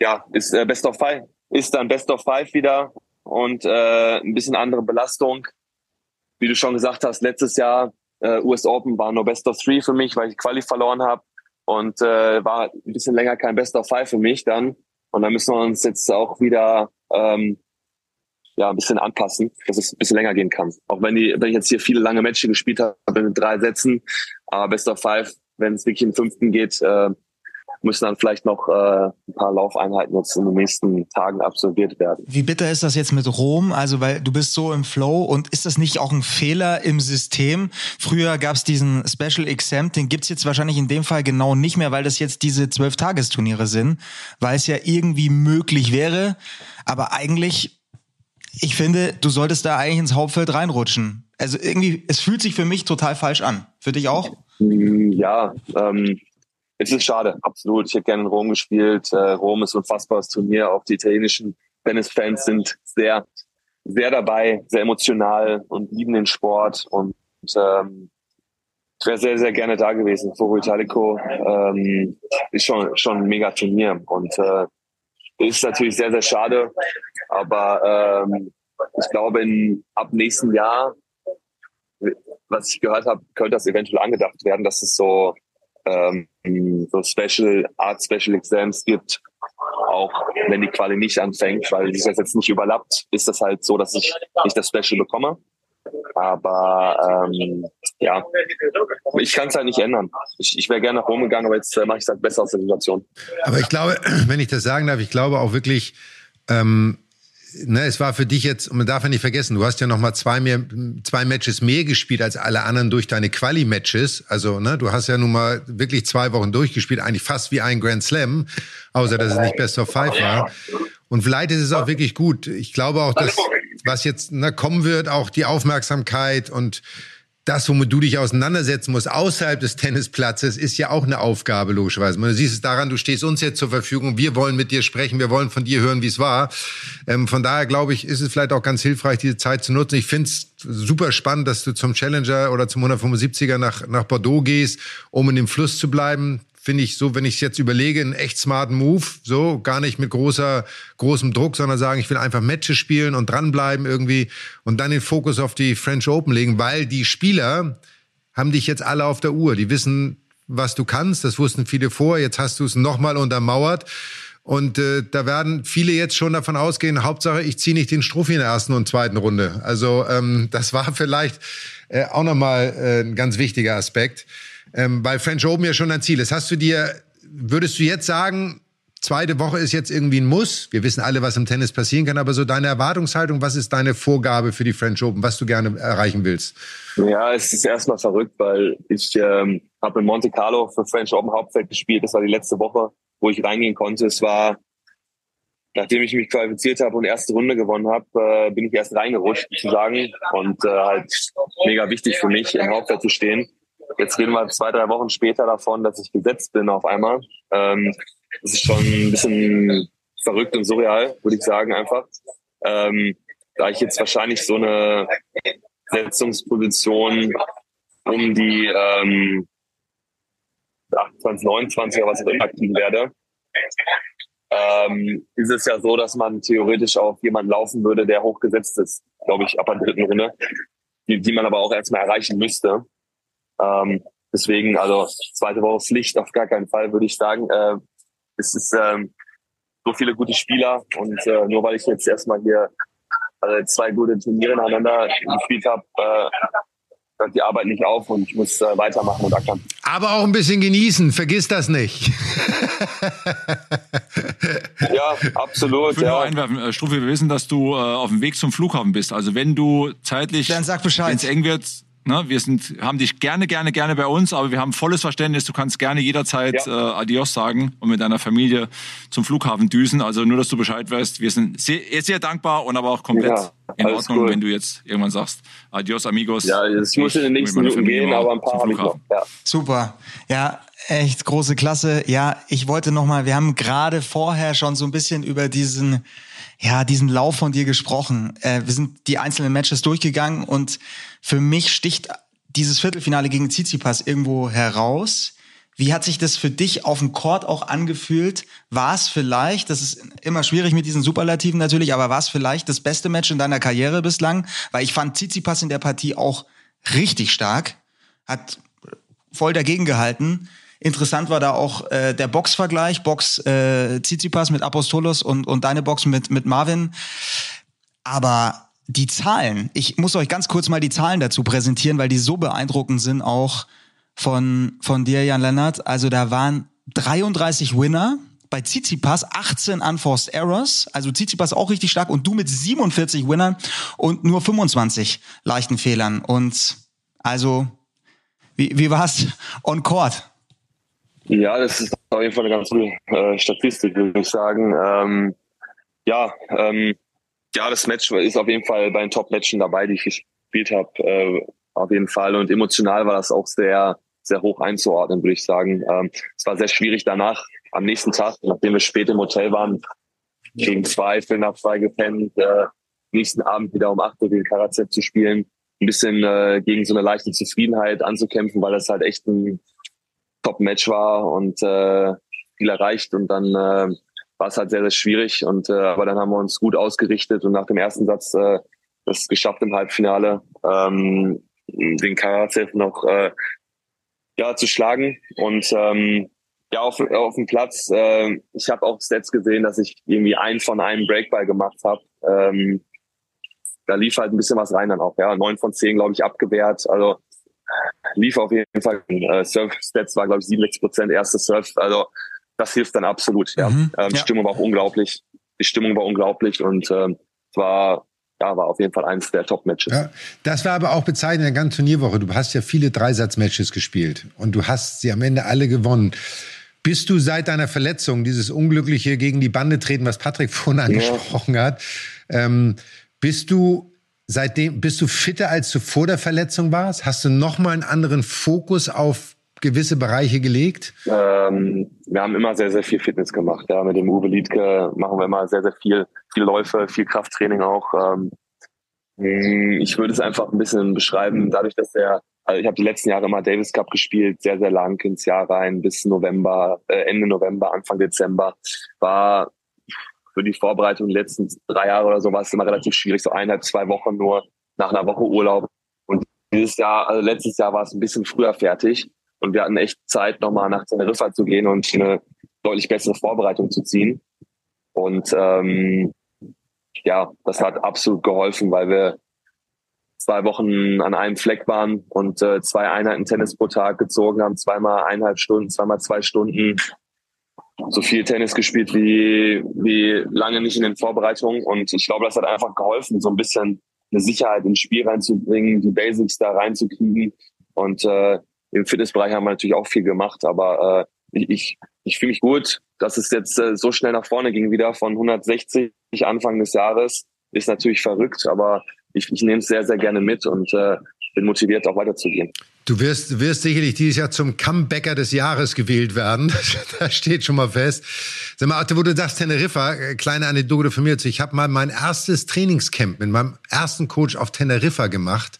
ja, ist äh, Best of Five. Ist dann Best of Five wieder und äh, ein bisschen andere Belastung. Wie du schon gesagt hast, letztes Jahr äh, US Open war nur Best of Three für mich, weil ich Quali verloren habe und äh, war ein bisschen länger kein Best of Five für mich dann. Und da müssen wir uns jetzt auch wieder ähm, ja, ein bisschen anpassen, dass es ein bisschen länger gehen kann. Auch wenn, die, wenn ich jetzt hier viele lange Matches gespielt habe in drei Sätzen, aber Best of Five, wenn es wirklich den fünften geht, äh, müssen dann vielleicht noch äh, ein paar Laufeinheiten jetzt in den nächsten Tagen absolviert werden. Wie bitter ist das jetzt mit Rom? Also, weil du bist so im Flow und ist das nicht auch ein Fehler im System? Früher gab es diesen Special Exempt, den gibt's jetzt wahrscheinlich in dem Fall genau nicht mehr, weil das jetzt diese Zwölf-Tagesturniere sind, weil es ja irgendwie möglich wäre. Aber eigentlich ich finde, du solltest da eigentlich ins Hauptfeld reinrutschen. Also irgendwie, es fühlt sich für mich total falsch an. Für dich auch? Mm, ja, ähm, es ist schade, absolut. Ich hätte gerne in Rom gespielt. Äh, Rom ist ein unfassbares Turnier. Auch die italienischen Tennisfans sind sehr, sehr dabei, sehr emotional und lieben den Sport. Und ähm, ich wäre sehr, sehr gerne da gewesen. Foro Italico ähm, ist schon, schon ein mega Turnier. Und äh, ist natürlich sehr, sehr schade. Aber ähm, ich glaube, in, ab nächsten Jahr, was ich gehört habe, könnte das eventuell angedacht werden, dass es so, ähm, so Special Art Special Exams gibt, auch wenn die Quali nicht anfängt, weil sich das jetzt nicht überlappt, ist das halt so, dass ich nicht das Special bekomme. Aber ähm, ja, ich kann es halt nicht ändern. Ich, ich wäre gerne nach Rom gegangen, aber jetzt äh, mache ich es halt besser aus der Situation. Aber ich glaube, (clears throat) wenn ich das sagen darf, ich glaube auch wirklich, ähm, ne, es war für dich jetzt, und man darf ja nicht vergessen, du hast ja noch mal zwei, mehr, zwei Matches mehr gespielt als alle anderen durch deine Quali-Matches. Also, ne, du hast ja nun mal wirklich zwei Wochen durchgespielt, eigentlich fast wie ein Grand Slam, außer dass es nicht Best of Five war. Und vielleicht ist es auch wirklich gut. Ich glaube auch, dass was jetzt ne, kommen wird, auch die Aufmerksamkeit und das, womit du dich auseinandersetzen musst, außerhalb des Tennisplatzes, ist ja auch eine Aufgabe, logischerweise. Du siehst es daran, du stehst uns jetzt zur Verfügung, wir wollen mit dir sprechen, wir wollen von dir hören, wie es war. Ähm, von daher, glaube ich, ist es vielleicht auch ganz hilfreich, diese Zeit zu nutzen. Ich finde es super spannend, dass du zum Challenger oder zum 175er nach, nach Bordeaux gehst, um in dem Fluss zu bleiben finde ich so, wenn ich es jetzt überlege, einen echt smarten Move. So, gar nicht mit großer, großem Druck, sondern sagen, ich will einfach Matches spielen und dranbleiben irgendwie und dann den Fokus auf die French Open legen, weil die Spieler haben dich jetzt alle auf der Uhr. Die wissen, was du kannst. Das wussten viele vor. Jetzt hast du es nochmal untermauert. Und äh, da werden viele jetzt schon davon ausgehen, Hauptsache, ich ziehe nicht den Struffi in der ersten und zweiten Runde. Also ähm, das war (laughs) vielleicht äh, auch nochmal äh, ein ganz wichtiger Aspekt ähm, weil French Open ja schon ein Ziel ist. Hast du dir, würdest du jetzt sagen, zweite Woche ist jetzt irgendwie ein Muss? Wir wissen alle, was im Tennis passieren kann, aber so deine Erwartungshaltung, was ist deine Vorgabe für die French Open, was du gerne erreichen willst? Ja, es ist erstmal verrückt, weil ich ähm, habe in Monte Carlo für French Open Hauptfeld gespielt. Das war die letzte Woche, wo ich reingehen konnte. Es war nachdem ich mich qualifiziert habe und erste Runde gewonnen habe, äh, bin ich erst reingerutscht, sozusagen. Und äh, halt mega wichtig für mich, im Hauptfeld zu stehen. Jetzt reden wir zwei, drei Wochen später davon, dass ich gesetzt bin auf einmal. Ähm, das ist schon ein bisschen verrückt und surreal, würde ich sagen, einfach. Ähm, da ich jetzt wahrscheinlich so eine Setzungsposition um die ähm, 28, 29 oder was auch immer aktiv werde, ähm, ist es ja so, dass man theoretisch auf jemanden laufen würde, der hochgesetzt ist, glaube ich, ab der dritten Runde, die, die man aber auch erstmal erreichen müsste. Ähm, deswegen, also zweite Woche Pflicht auf gar keinen Fall, würde ich sagen. Äh, es ist ähm, so viele gute Spieler und äh, nur weil ich jetzt erstmal hier äh, zwei gute Turniere nacheinander gespielt habe, äh, hört die Arbeit nicht auf und ich muss äh, weitermachen und ackern. Aber auch ein bisschen genießen, vergiss das nicht. (laughs) ja, absolut. Ich will ja. nur einwerfen, äh, Struffi, wir wissen, dass du äh, auf dem Weg zum Flughafen bist. Also wenn du zeitlich, Dann sag Bescheid. wenn es eng wird, Ne, wir sind, haben dich gerne, gerne, gerne bei uns, aber wir haben volles Verständnis. Du kannst gerne jederzeit Ja. äh, Adios sagen und mit deiner Familie zum Flughafen düsen. Also nur, dass du Bescheid weißt. Wir sind sehr, sehr dankbar und aber auch komplett Ja, in Ordnung, cool. wenn du jetzt irgendwann sagst Adios, amigos. Ja, ich muss in den nächsten Minuten gehen, aber ein paar habe ich noch. Flughafen. Ja. Super. Ja, echt große Klasse. Ja, ich wollte noch mal, wir haben gerade vorher schon so ein bisschen über diesen ja, diesen Lauf von dir gesprochen. Äh, wir sind die einzelnen Matches durchgegangen und für mich sticht dieses Viertelfinale gegen Tsitsipas irgendwo heraus. Wie hat sich das für dich auf dem Court auch angefühlt? War es vielleicht, das ist immer schwierig mit diesen Superlativen natürlich, aber war es vielleicht das beste Match in deiner Karriere bislang? Weil ich fand Tsitsipas in der Partie auch richtig stark, hat voll dagegen gehalten. Interessant war da auch äh, der Boxvergleich, Box äh, Tsitsipas mit Apostolos und, und deine Box mit, mit Marvin. Aber die Zahlen, ich muss euch ganz kurz mal die Zahlen dazu präsentieren, weil die so beeindruckend sind auch von, von dir, Jan Lennart. Also da waren 33 Winner, bei Tsitsipas 18 Unforced Errors, also Tsitsipas auch richtig stark und du mit 47 Winnern und nur 25 leichten Fehlern. Und also, wie, wie war's on court? Ja, das ist auf jeden Fall eine ganz gute äh, Statistik, würde ich sagen. Ähm, ja, ähm, ja, das Match ist auf jeden Fall bei den Top-Matchen dabei, die ich gespielt habe. Äh, auf jeden Fall. Und emotional war das auch sehr, sehr hoch einzuordnen, würde ich sagen. Ähm, es war sehr schwierig danach, am nächsten Tag, nachdem wir spät im Hotel waren, gegen zwei, Viertel nach zwei gepennt, äh, nächsten Abend wieder um acht Uhr gegen Karazep zu spielen, ein bisschen äh, gegen so eine leichte Zufriedenheit anzukämpfen, weil das halt echt ein Top-Match war und äh, viel erreicht und dann äh, war es halt sehr, sehr schwierig. Und äh, aber dann haben wir uns gut ausgerichtet und nach dem ersten Satz äh, das geschafft im Halbfinale, ähm, den Karatev noch äh, ja, zu schlagen. Und ähm, ja, auf, auf dem Platz, äh, ich habe auch Stats gesehen, dass ich irgendwie einen von einem Breakball gemacht habe. Ähm, da lief halt ein bisschen was rein dann auch, ja. Neun von zehn, glaube ich, abgewehrt. Also lief auf jeden Fall. Äh, Surf-Stats war, glaube ich, 67 Prozent erste Surf. Also das hilft dann absolut. Ja. Mhm, ähm, ja. Stimmung war auch unglaublich. Die Stimmung war unglaublich und ähm, es war ja, war auf jeden Fall eines der Top-Matches. Ja, das war aber auch bezeichnend in der ganzen Turnierwoche. Du hast ja viele Dreisatz-Matches gespielt und du hast sie am Ende alle gewonnen. Bist du seit deiner Verletzung, dieses unglückliche gegen die Bande treten, was Patrick (laughs) vorhin angesprochen ja. hat, ähm, bist du seitdem, bist du fitter als du vor der Verletzung warst? Hast du nochmal einen anderen Fokus auf gewisse Bereiche gelegt? Ähm, wir haben immer sehr, sehr viel Fitness gemacht. Ja. Mit dem Uwe Liedke machen wir immer sehr, sehr viel, viel Läufe, viel Krafttraining auch. Ähm, ich würde es einfach ein bisschen beschreiben, dadurch, dass er, also ich habe die letzten Jahre immer Davis Cup gespielt, sehr, sehr lang ins Jahr rein, bis November, äh, Ende November, Anfang Dezember, war für die Vorbereitung die letzten drei Jahre oder so war es immer relativ schwierig, so eineinhalb, zwei Wochen nur nach einer Woche Urlaub. Und dieses Jahr, also letztes Jahr war es ein bisschen früher fertig. Und wir hatten echt Zeit, nochmal nach Teneriffa zu gehen und eine deutlich bessere Vorbereitung zu ziehen. Und ähm, ja, das hat absolut geholfen, weil wir zwei Wochen an einem Fleck waren und äh, zwei Einheiten Tennis pro Tag gezogen haben, zweimal eineinhalb Stunden, zweimal zwei Stunden, so viel Tennis gespielt wie, wie lange nicht in den Vorbereitungen. Und ich glaube, das hat einfach geholfen, so ein bisschen eine Sicherheit ins Spiel reinzubringen, die Basics da reinzukriegen. Und äh, im Fitnessbereich haben wir natürlich auch viel gemacht, aber äh, ich, ich, ich fühle mich gut, dass es jetzt äh, so schnell nach vorne ging wieder von 160 Anfang des Jahres. Ist natürlich verrückt, aber ich, ich nehme es sehr, sehr gerne mit und äh, bin motiviert, auch weiterzugehen. Du wirst, wirst sicherlich dieses Jahr zum Comebacker des Jahres gewählt werden. (laughs) Das steht schon mal fest. Sag mal, wo du sagst Teneriffa, äh, kleine Anekdote von mir. Ich habe mal mein erstes Trainingscamp mit meinem ersten Coach auf Teneriffa gemacht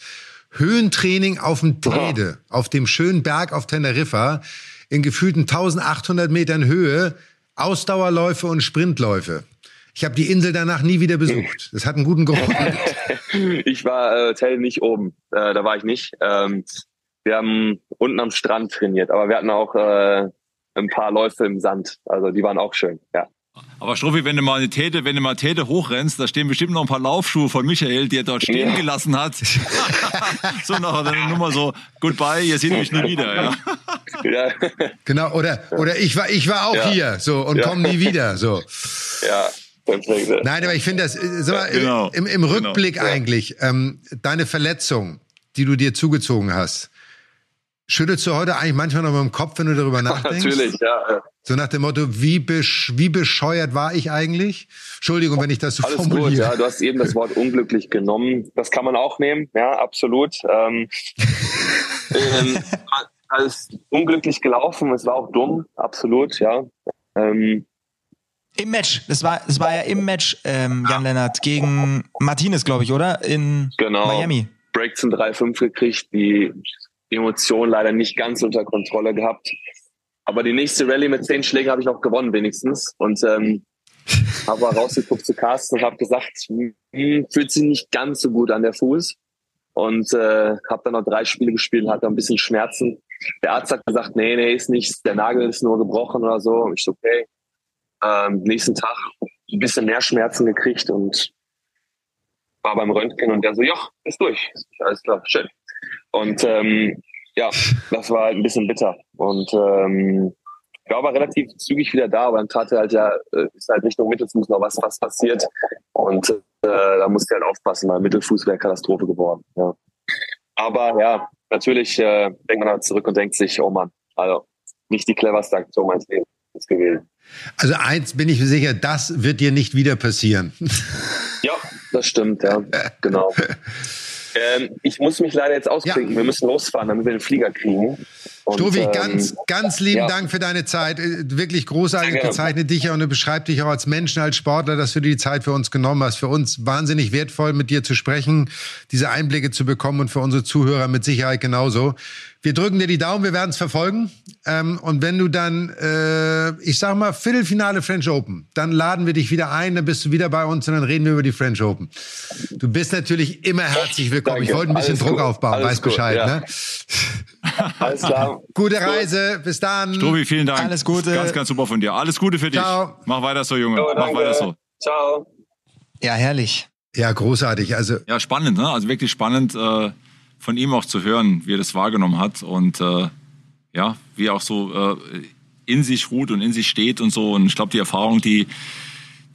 Höhentraining auf dem Tede, oh. auf dem schönen Berg auf Teneriffa, in gefühlten 1800 Metern Höhe, Ausdauerläufe und Sprintläufe. Ich habe die Insel danach nie wieder besucht. (laughs) Das hat einen guten Grund. (laughs) ich war äh, Tell nicht oben, äh, da war ich nicht. Ähm, wir haben unten am Strand trainiert, aber wir hatten auch äh, ein paar Läufe im Sand. Also die waren auch schön, ja. Aber Struffi, wenn du mal eine Täte, wenn du mal Täte hochrennst, da stehen bestimmt noch ein paar Laufschuhe von Michael, die er dort stehen ja. gelassen hat. (laughs) so nachher dann nur mal so, goodbye, ihr seht mich nie wieder, ja. ja. Genau, oder, oder ich war, ich war auch ja. hier, so, und ja. komm nie wieder, so. Ja. Nein, aber ich finde das, äh, sag mal, genau. im, im genau. Rückblick genau. eigentlich, ähm, deine Verletzung, die du dir zugezogen hast, Schüttelst du heute eigentlich manchmal noch mit dem Kopf, wenn du darüber (laughs) nachdenkst? Natürlich, ja. So nach dem Motto, wie, besch wie bescheuert war ich eigentlich? Entschuldigung, wenn ich das so Alles formuliere. Gut, ja. Du hast eben das Wort unglücklich genommen. Das kann man auch nehmen, ja, absolut. Ähm, (laughs) ähm, alles unglücklich gelaufen, es war auch dumm, absolut, ja. Ähm, Im Match, das war, das war ja im Match, ähm, Jan Lennart, gegen Martinez, glaube ich, oder? In genau. Miami. Breaks in 3-5 gekriegt, die Emotionen leider nicht ganz unter Kontrolle gehabt. Aber die nächste Rallye mit zehn Schlägen habe ich noch gewonnen wenigstens. Und ähm, (laughs) habe rausgeguckt zu Carsten und habe gesagt, hm, fühlt sich nicht ganz so gut an der Fuß. Und äh, habe dann noch drei Spiele gespielt und hatte ein bisschen Schmerzen. Der Arzt hat gesagt, nee, nee, ist nichts, der Nagel ist nur gebrochen oder so. Und ich so, okay. Ähm, nächsten Tag ein bisschen mehr Schmerzen gekriegt und war beim Röntgen und der so, ja, ist durch. Alles klar, schön. Und ähm, ja, das war halt ein bisschen bitter. Und ähm, war aber relativ zügig wieder da, aber dann tat er halt ja, äh, ist halt Richtung Mittelfuß noch was, was passiert. Und äh, da musste er halt aufpassen, weil Mittelfuß wäre Katastrophe geworden. Ja. Aber ja, natürlich äh, denkt man halt zurück und denkt sich, oh Mann, also nicht die cleverste Aktion meines Lebens gewesen. Also eins bin ich mir sicher, das wird dir nicht wieder passieren. (laughs) Ja, das stimmt, ja, genau. (laughs) Ähm, ich muss mich leider jetzt ausklinken. Ja. Wir müssen losfahren, damit wir den Flieger kriegen. Und, Stovi, ähm, ganz, ganz lieben ja. Dank für deine Zeit. Äh, wirklich großartig bezeichnet dich ja und beschreibt dich auch als Menschen, als Sportler, dass du dir die Zeit für uns genommen hast. Für uns wahnsinnig wertvoll, mit dir zu sprechen, diese Einblicke zu bekommen und für unsere Zuhörer mit Sicherheit genauso. Wir drücken dir die Daumen, wir werden es verfolgen. Ähm, und wenn du dann, äh, ich sag mal, Viertelfinale French Open, dann laden wir dich wieder ein, dann bist du wieder bei uns und dann reden wir über die French Open. Du bist natürlich immer herzlich willkommen. Danke. Ich wollte ein bisschen Alles Druck gut. aufbauen, Alles weiß gut. Bescheid. Ja. Ne? Alles klar. Gute Reise, bis dann. Stobi, vielen Dank. Alles Gute. Ganz, ganz super von dir. Alles Gute für dich. Ciao. Mach weiter so, Junge. Jo, Mach weiter so. Ciao. Ja, herrlich. Ja, großartig. Also ja, spannend, ne? Also wirklich spannend. Äh von ihm auch zu hören, wie er das wahrgenommen hat und äh, ja, wie er auch so äh, in sich ruht und in sich steht und so. Und ich glaube, die Erfahrung, die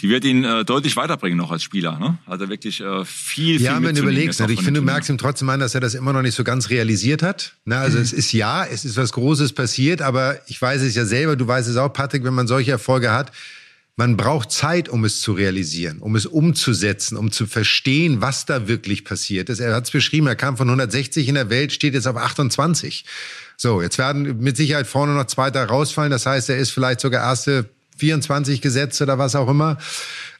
die wird ihn äh, deutlich weiterbringen noch als Spieler. Ne? Also wirklich äh, viel, viel Ja, wenn du überlegst, ne? ich finde, du merkst ihm trotzdem an, dass er das immer noch nicht so ganz realisiert hat. Ne? Also mhm. es ist ja, es ist was Großes passiert, aber ich weiß es ja selber, du weißt es auch, Patrick, wenn man solche Erfolge hat, man braucht Zeit, um es zu realisieren, um es umzusetzen, um zu verstehen, was da wirklich passiert ist. Er hat es beschrieben, er kam von 160 in der Welt, steht jetzt auf 28. So, jetzt werden mit Sicherheit vorne noch Zweiter rausfallen. Das heißt, er ist vielleicht sogar erste 24 gesetzt oder was auch immer.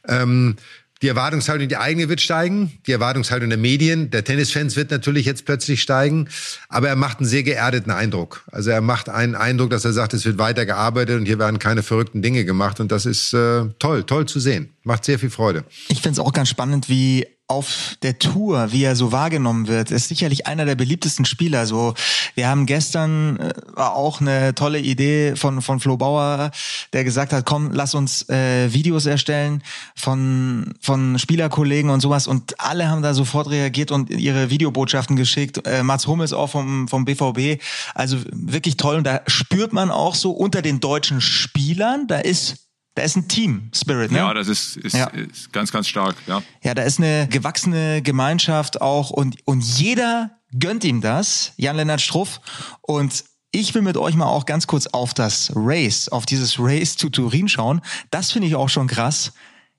Ähm, die Erwartungshaltung, die eigene wird steigen, die Erwartungshaltung der Medien, der Tennisfans wird natürlich jetzt plötzlich steigen, aber er macht einen sehr geerdeten Eindruck. Also er macht einen Eindruck, dass er sagt, es wird weiter gearbeitet und hier werden keine verrückten Dinge gemacht und das ist äh, toll, toll zu sehen. Macht sehr viel Freude. Ich finde es auch ganz spannend, wie auf der Tour, wie er so wahrgenommen wird, ist sicherlich einer der beliebtesten Spieler. So, wir haben gestern äh, auch eine tolle Idee von von Flo Bauer, der gesagt hat, komm, lass uns äh, Videos erstellen von von Spielerkollegen und sowas. Und alle haben da sofort reagiert und ihre Videobotschaften geschickt. Äh, Mats Hummels auch vom vom BVB. Also wirklich toll. Und da spürt man auch so unter den deutschen Spielern, da ist da ist ein Team-Spirit, ne? Ja, das ist, ist, ja. ist ganz, ganz stark, ja. Ja, da ist eine gewachsene Gemeinschaft auch und, und jeder gönnt ihm das, Jan-Lennart Struff. Und ich will mit euch mal auch ganz kurz auf das Race, auf dieses Race zu Turin schauen. Das finde ich auch schon krass.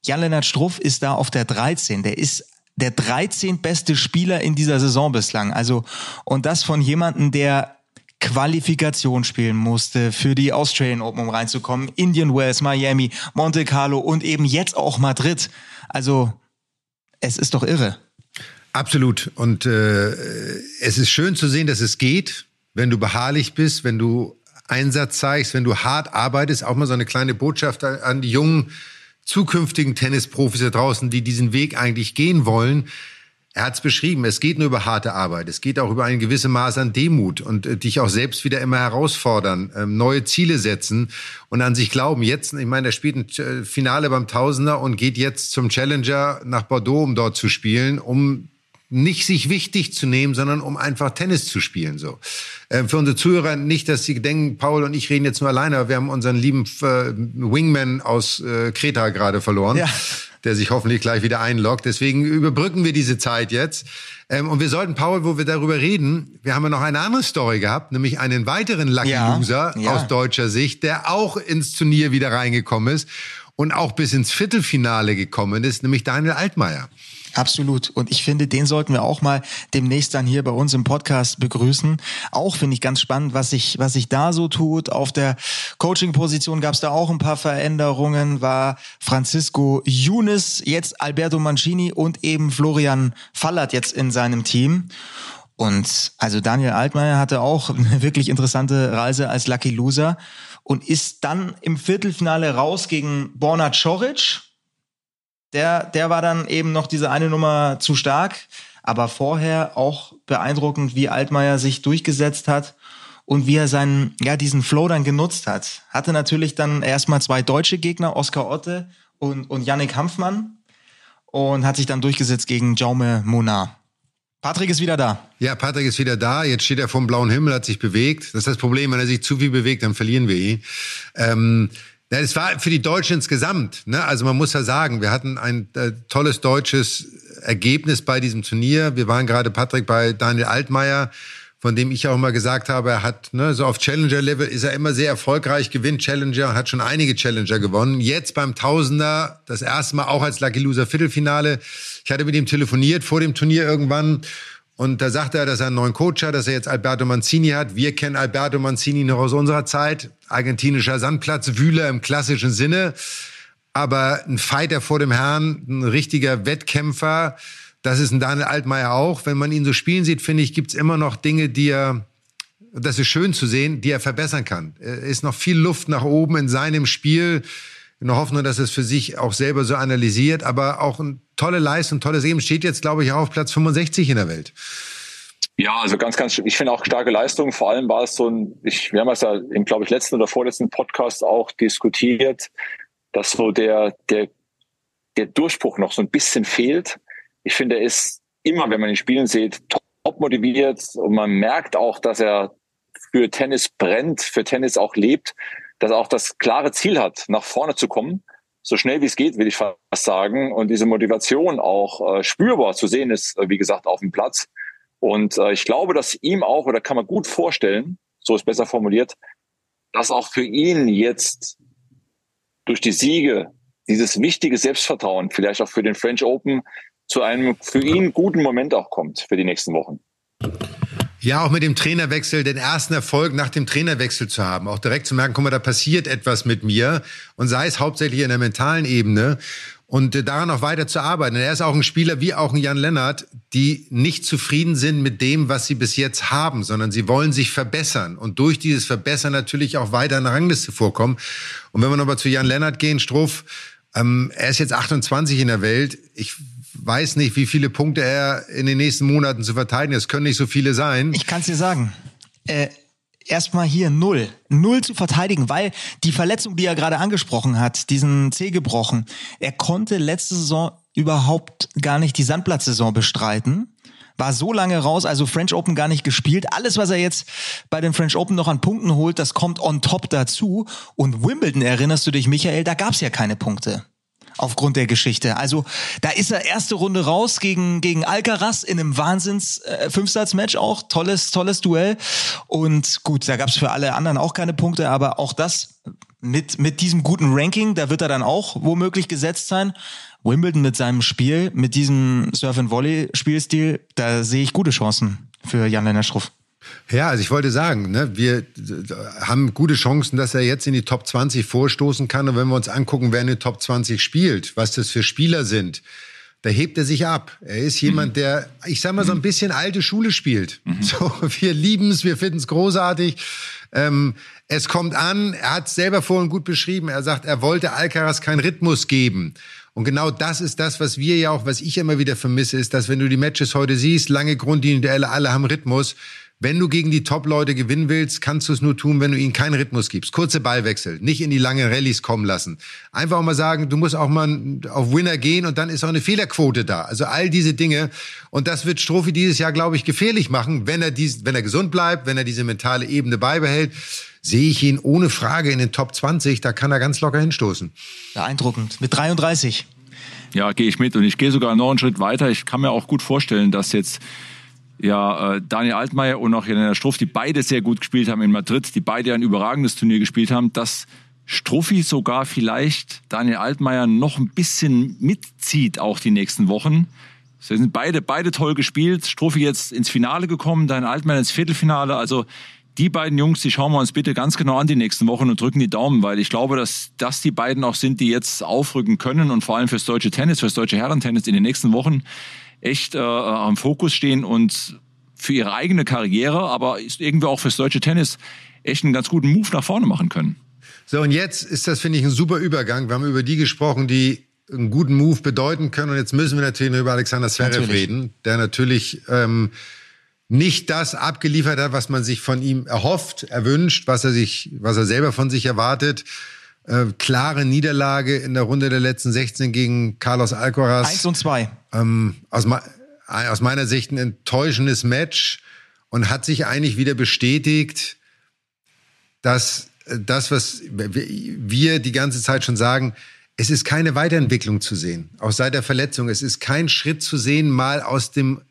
Jan-Lennart Struff ist da auf der 13. Der ist der 13. beste Spieler in dieser Saison bislang. Also, und das von jemandem, der Qualifikation spielen musste für die Australian Open, um reinzukommen. Indian Wells, Miami, Monte Carlo und eben jetzt auch Madrid. Also es ist doch irre. Absolut. Und äh, es ist schön zu sehen, dass es geht, wenn du beharrlich bist, wenn du Einsatz zeigst, wenn du hart arbeitest. Auch mal so eine kleine Botschaft an die jungen zukünftigen Tennisprofis da draußen, die diesen Weg eigentlich gehen wollen er hat es beschrieben, es geht nur über harte Arbeit. Es geht auch über ein gewisses Maß an Demut und äh, dich auch selbst wieder immer herausfordern, ähm, neue Ziele setzen und an sich glauben. Jetzt, ich meine, er spielt ein äh, Finale beim Tausender und geht jetzt zum Challenger nach Bordeaux, um dort zu spielen, um nicht sich wichtig zu nehmen, sondern um einfach Tennis zu spielen. So äh, für unsere Zuhörer nicht, dass sie denken, Paul und ich reden jetzt nur alleine. Aber wir haben unseren lieben äh, Wingman aus äh, Kreta gerade verloren. Ja der sich hoffentlich gleich wieder einloggt. Deswegen überbrücken wir diese Zeit jetzt. Ähm, und wir sollten, Paul, wo wir darüber reden, wir haben ja noch eine andere Story gehabt, nämlich einen weiteren Lucky ja, Loser ja. aus deutscher Sicht, der auch ins Turnier wieder reingekommen ist und auch bis ins Viertelfinale gekommen ist, nämlich Daniel Altmaier. Absolut. Und ich finde, den sollten wir auch mal demnächst dann hier bei uns im Podcast begrüßen. Auch finde ich ganz spannend, was sich, was sich da so tut. Auf der Coaching-Position gab es da auch ein paar Veränderungen. War Francisco Younes, jetzt Alberto Mancini und eben Florian Fallert jetzt in seinem Team. Und also Daniel Altmaier hatte auch eine wirklich interessante Reise als Lucky Loser und ist dann im Viertelfinale raus gegen Borna Coric. Der, der war dann eben noch diese eine Nummer zu stark. Aber vorher auch beeindruckend, wie Altmaier sich durchgesetzt hat und wie er seinen, ja, diesen Flow dann genutzt hat. Hatte natürlich dann erstmal zwei deutsche Gegner, Oskar Otte und, und Yannick Hanfmann und hat sich dann durchgesetzt gegen Jaume Monar. Patrick ist wieder da. Ja, Patrick ist wieder da. Jetzt steht er vom blauen Himmel, hat sich bewegt. Das ist das Problem, wenn er sich zu viel bewegt, dann verlieren wir ihn. Ähm, ja, es war für die Deutschen insgesamt. Ne? Also man muss ja sagen, wir hatten ein äh, tolles deutsches Ergebnis bei diesem Turnier. Wir waren gerade, Patrick, bei Daniel Altmaier, von dem ich auch immer gesagt habe, er hat, ne, so auf Challenger-Level ist er immer sehr erfolgreich, gewinnt Challenger, hat schon einige Challenger gewonnen. Jetzt beim Tausender, das erste Mal auch als Lucky Loser Viertelfinale. Ich hatte mit ihm telefoniert vor dem Turnier irgendwann und da sagte er, dass er einen neuen Coach hat, dass er jetzt Alberto Mancini hat. Wir kennen Alberto Mancini noch aus unserer Zeit. Argentinischer Sandplatz, Wühler im klassischen Sinne. Aber ein Fighter vor dem Herrn, ein richtiger Wettkämpfer, das ist ein Daniel Altmaier auch. Wenn man ihn so spielen sieht, finde ich, gibt's immer noch Dinge, die er, das ist schön zu sehen, die er verbessern kann. Es ist noch viel Luft nach oben in seinem Spiel. In der Hoffnung, dass es für sich auch selber so analysiert. Aber auch eine tolle Leistung, tolles Leben. Steht jetzt, glaube ich, auch auf Platz 65 in der Welt. Ja, also ganz, ganz, ich finde auch starke Leistung. Vor allem war es so ein, ich, wir haben es ja im, glaube ich, letzten oder vorletzten Podcast auch diskutiert, dass so der, der, der Durchbruch noch so ein bisschen fehlt. Ich finde, er ist immer, wenn man ihn spielen sieht, top motiviert und man merkt auch, dass er für Tennis brennt, für Tennis auch lebt, dass er auch das klare Ziel hat, nach vorne zu kommen, so schnell wie es geht, will ich fast sagen, und diese Motivation auch äh, spürbar zu sehen ist, äh, wie gesagt, auf dem Platz. Und äh, ich glaube, dass ihm auch, oder kann man gut vorstellen, so ist besser formuliert, dass auch für ihn jetzt durch die Siege dieses wichtige Selbstvertrauen, vielleicht auch für den French Open, zu einem für ihn guten Moment auch kommt für die nächsten Wochen. Ja, auch mit dem Trainerwechsel, den ersten Erfolg nach dem Trainerwechsel zu haben, auch direkt zu merken, guck mal, da passiert etwas mit mir und sei es hauptsächlich in der mentalen Ebene und äh, daran auch weiter zu arbeiten. er ist auch ein Spieler wie auch ein Jan Lennart, die nicht zufrieden sind mit dem, was sie bis jetzt haben, sondern sie wollen sich verbessern und durch dieses Verbessern natürlich auch weiter in der Rangliste vorkommen. Und wenn wir nochmal zu Jan Lennart gehen, Struff, ähm, er ist jetzt 28 in der Welt. Ich weiß nicht, wie viele Punkte er in den nächsten Monaten zu verteidigen. Es können nicht so viele sein. Ich kann es dir sagen. Äh, erstmal hier null. Null zu verteidigen, weil die Verletzung, die er gerade angesprochen hat, diesen C gebrochen, er konnte letzte Saison überhaupt gar nicht die Sandplatzsaison bestreiten. War so lange raus, also French Open gar nicht gespielt. Alles, was er jetzt bei den French Open noch an Punkten holt, das kommt on top dazu. Und Wimbledon, erinnerst du dich, Michael, da gab's ja keine Punkte aufgrund der Geschichte. Also da ist er erste Runde raus gegen gegen Alcaraz in einem Wahnsinns äh, Fünfsatz-Match auch tolles tolles Duell und gut, da gab's für alle anderen auch keine Punkte, aber auch das mit mit diesem guten Ranking, da wird er dann auch womöglich gesetzt sein. Wimbledon mit seinem Spiel, mit diesem Surf and Volley Spielstil, da sehe ich gute Chancen für Jan-Lennart Struff. Ja, also ich wollte sagen, ne, wir haben gute Chancen, dass er jetzt in die Top 20 vorstoßen kann. Und wenn wir uns angucken, wer in den Top 20 spielt, was das für Spieler sind, da hebt er sich ab. Er ist jemand, mhm. der, ich sag mal, so ein bisschen alte Schule spielt. Mhm. (laughs) So, wir lieben es, wir finden es großartig. Ähm, es kommt an, er hat es selber vorhin gut beschrieben. Er sagt, er wollte Alcaraz keinen Rhythmus geben. Und genau das ist das, was wir ja auch, was ich immer wieder vermisse, ist, dass wenn du die Matches heute siehst, lange Grundlinie, alle haben Rhythmus. Wenn du gegen die Top-Leute gewinnen willst, kannst du es nur tun, wenn du ihnen keinen Rhythmus gibst. Kurze Ballwechsel, nicht in die langen Rallyes kommen lassen. Einfach auch mal sagen, du musst auch mal auf Winner gehen und dann ist auch eine Fehlerquote da. Also all diese Dinge. Und das wird Strophi dieses Jahr, glaube ich, gefährlich machen, wenn er, dies, wenn er gesund bleibt, wenn er diese mentale Ebene beibehält. Sehe ich ihn ohne Frage in den Top 20, da kann er ganz locker hinstoßen. Beeindruckend. Mit 33. Ja, gehe ich mit. Und ich gehe sogar noch einen Schritt weiter. Ich kann mir auch gut vorstellen, dass jetzt ja, äh, Daniel Altmaier und auch Jelena Struff, die beide sehr gut gespielt haben in Madrid, die beide ein überragendes Turnier gespielt haben, dass Struffi sogar vielleicht Daniel Altmaier noch ein bisschen mitzieht, auch die nächsten Wochen. Sie sind beide, beide toll gespielt. Struffi jetzt ins Finale gekommen, Daniel Altmaier ins Viertelfinale. Also die beiden Jungs, die schauen wir uns bitte ganz genau an die nächsten Wochen und drücken die Daumen, weil ich glaube, dass das die beiden auch sind, die jetzt aufrücken können und vor allem fürs deutsche Tennis, fürs deutsche Herrentennis in den nächsten Wochen echt äh, am Fokus stehen und für ihre eigene Karriere, aber ist irgendwie auch fürs deutsche Tennis echt einen ganz guten Move nach vorne machen können. So, und jetzt ist das, finde ich, ein super Übergang. Wir haben über die gesprochen, die einen guten Move bedeuten können. Und jetzt müssen wir natürlich über Alexander Zverev reden, der natürlich ähm, nicht das abgeliefert hat, was man sich von ihm erhofft, erwünscht, was er sich, was er selber von sich erwartet. Äh, klare Niederlage in der Runde der letzten 16 gegen Carlos Alcaraz. Eins und zwei. Ähm, aus, aus meiner Sicht ein enttäuschendes Match und hat sich eigentlich wieder bestätigt, dass das, was wir die ganze Zeit schon sagen, es ist keine Weiterentwicklung zu sehen, auch seit der Verletzung. Es ist kein Schritt zu sehen, mal aus dem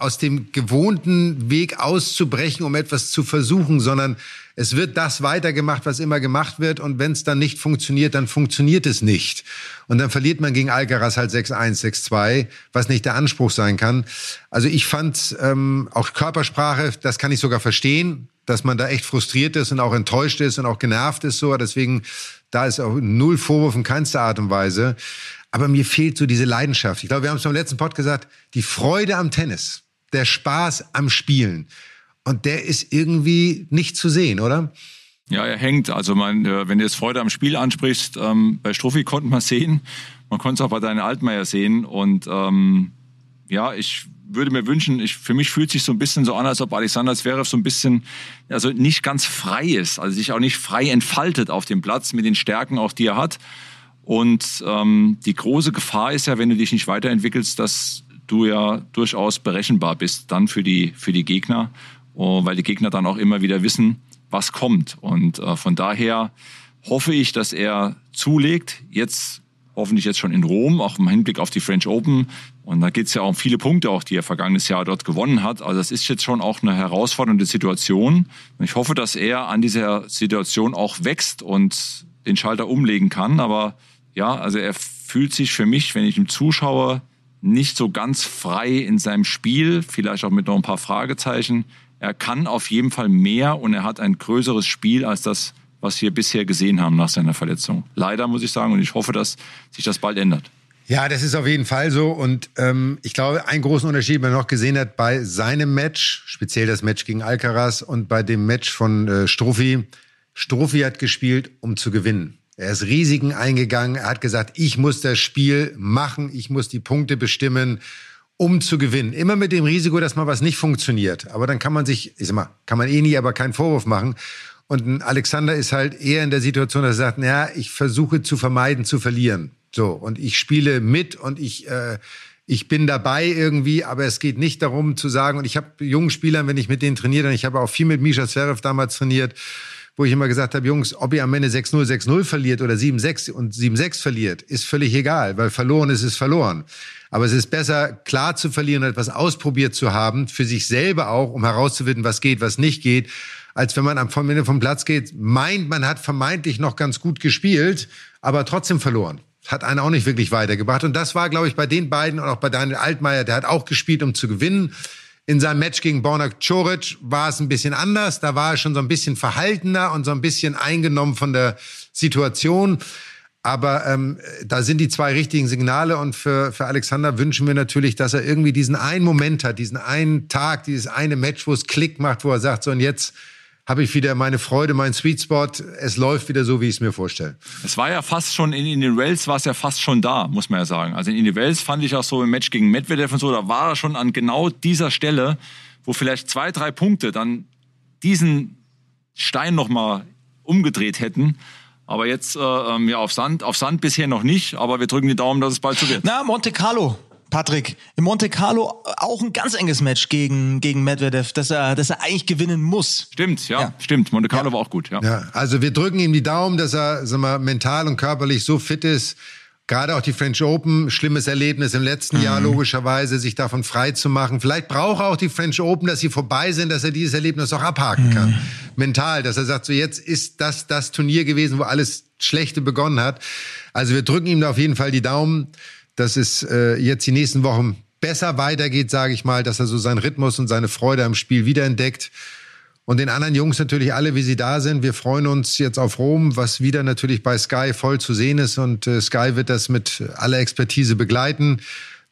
aus dem gewohnten Weg auszubrechen, um etwas zu versuchen, sondern es wird das weitergemacht, was immer gemacht wird. Und wenn es dann nicht funktioniert, dann funktioniert es nicht. Und dann verliert man gegen Alcaraz halt 6-1, 6-2, was nicht der Anspruch sein kann. Also ich fand ähm, auch Körpersprache, das kann ich sogar verstehen, dass man da echt frustriert ist und auch enttäuscht ist und auch genervt ist so. Deswegen, da ist auch null Vorwurf in keinster Art und Weise. Aber mir fehlt so diese Leidenschaft. Ich glaube, wir haben es beim letzten Pod gesagt, die Freude am Tennis der Spaß am Spielen. Und der ist irgendwie nicht zu sehen, oder? Ja, er hängt. Also man, äh, wenn du jetzt Freude am Spiel ansprichst, ähm, bei Struffi konnte man sehen, man konnte es auch bei deinen Altmaier sehen. Und ähm, ja, ich würde mir wünschen, ich, für mich fühlt sich so ein bisschen so an, als ob Alexander Zverev so ein bisschen, also nicht ganz frei ist, also sich auch nicht frei entfaltet auf dem Platz mit den Stärken auch, die er hat. Und ähm, die große Gefahr ist ja, wenn du dich nicht weiterentwickelst, dass du ja durchaus berechenbar bist dann für die, für die Gegner, oh, weil die Gegner dann auch immer wieder wissen, was kommt. Und äh, von daher hoffe ich, dass er zulegt, jetzt hoffentlich jetzt schon in Rom, auch im Hinblick auf die French Open. Und da geht es ja auch um viele Punkte, auch die er vergangenes Jahr dort gewonnen hat. Also das ist jetzt schon auch eine herausfordernde Situation. Und ich hoffe, dass er an dieser Situation auch wächst und den Schalter umlegen kann. Aber ja, also er fühlt sich für mich, wenn ich ihm zuschaue, nicht so ganz frei in seinem Spiel, vielleicht auch mit noch ein paar Fragezeichen. Er kann auf jeden Fall mehr und er hat ein größeres Spiel als das, was wir bisher gesehen haben nach seiner Verletzung. Leider muss ich sagen und ich hoffe, dass sich das bald ändert. Ja, das ist auf jeden Fall so. Und ähm, ich glaube, einen großen Unterschied, den man noch gesehen hat bei seinem Match, speziell das Match gegen Alcaraz und bei dem Match von äh, Struffi. Struffi hat gespielt, um zu gewinnen. Er ist Risiken eingegangen. Er hat gesagt, ich muss das Spiel machen, ich muss die Punkte bestimmen, um zu gewinnen. Immer mit dem Risiko, dass mal was nicht funktioniert. Aber dann kann man sich, ich sag mal, kann man eh nie, aber keinen Vorwurf machen. Und ein Alexander ist halt eher in der Situation, dass er sagt, naja, ich versuche zu vermeiden, zu verlieren. So, und ich spiele mit und ich, äh, ich bin dabei irgendwie, aber es geht nicht darum zu sagen, und ich habe jungen Spielern, wenn ich mit denen trainiere, und ich habe auch viel mit Misha Zverev damals trainiert, wo ich immer gesagt habe, Jungs, ob ihr am Ende 6-0, 6-0 verliert oder 7-6 und 7-6 verliert, ist völlig egal, weil verloren ist, ist verloren. Aber es ist besser, klar zu verlieren und etwas ausprobiert zu haben, für sich selber auch, um herauszufinden, was geht, was nicht geht, als wenn man am Ende vom Platz geht, meint, man hat vermeintlich noch ganz gut gespielt, aber trotzdem verloren. Hat einen auch nicht wirklich weitergebracht. Und das war, glaube ich, bei den beiden und auch bei Daniel Altmaier, der hat auch gespielt, um zu gewinnen. In seinem Match gegen Borna Coric war es ein bisschen anders. Da war er schon so ein bisschen verhaltener und so ein bisschen eingenommen von der Situation. Aber ähm, da sind die zwei richtigen Signale und für, für Alexander wünschen wir natürlich, dass er irgendwie diesen einen Moment hat, diesen einen Tag, dieses eine Match, wo es Klick macht, wo er sagt, so und jetzt habe ich wieder meine Freude, meinen Sweet Spot. Es läuft wieder so, wie ich es mir vorstelle. Es war ja fast schon, in, in den Wells war es ja fast schon da, muss man ja sagen. Also in den Wells fand ich auch so im Match gegen Medvedev und so, da war er schon an genau dieser Stelle, wo vielleicht zwei, drei Punkte dann diesen Stein nochmal umgedreht hätten. Aber jetzt äh, ähm, ja auf Sand, auf Sand bisher noch nicht, aber wir drücken die Daumen, dass es bald so wird. Na, Monte Carlo Patrick, in Monte Carlo auch ein ganz enges Match gegen, gegen Medvedev, dass er, dass er eigentlich gewinnen muss. Stimmt, ja, ja. stimmt. Monte Carlo ja. war auch gut, ja. ja. Also wir drücken ihm die Daumen, dass er sag mal, mental und körperlich so fit ist. Gerade auch die French Open, schlimmes Erlebnis im letzten mhm. Jahr logischerweise, sich davon frei zu machen. Vielleicht braucht er auch die French Open, dass sie vorbei sind, dass er dieses Erlebnis auch abhaken mhm. kann. Mental, dass er sagt, so jetzt ist das das Turnier gewesen, wo alles Schlechte begonnen hat. Also wir drücken ihm da auf jeden Fall die Daumen dass es äh, jetzt die nächsten Wochen besser weitergeht, sage ich mal, dass er so seinen Rhythmus und seine Freude am Spiel wiederentdeckt. Und den anderen Jungs natürlich alle, wie sie da sind. Wir freuen uns jetzt auf Rom, was wieder natürlich bei Sky voll zu sehen ist. Und äh, Sky wird das mit aller Expertise begleiten.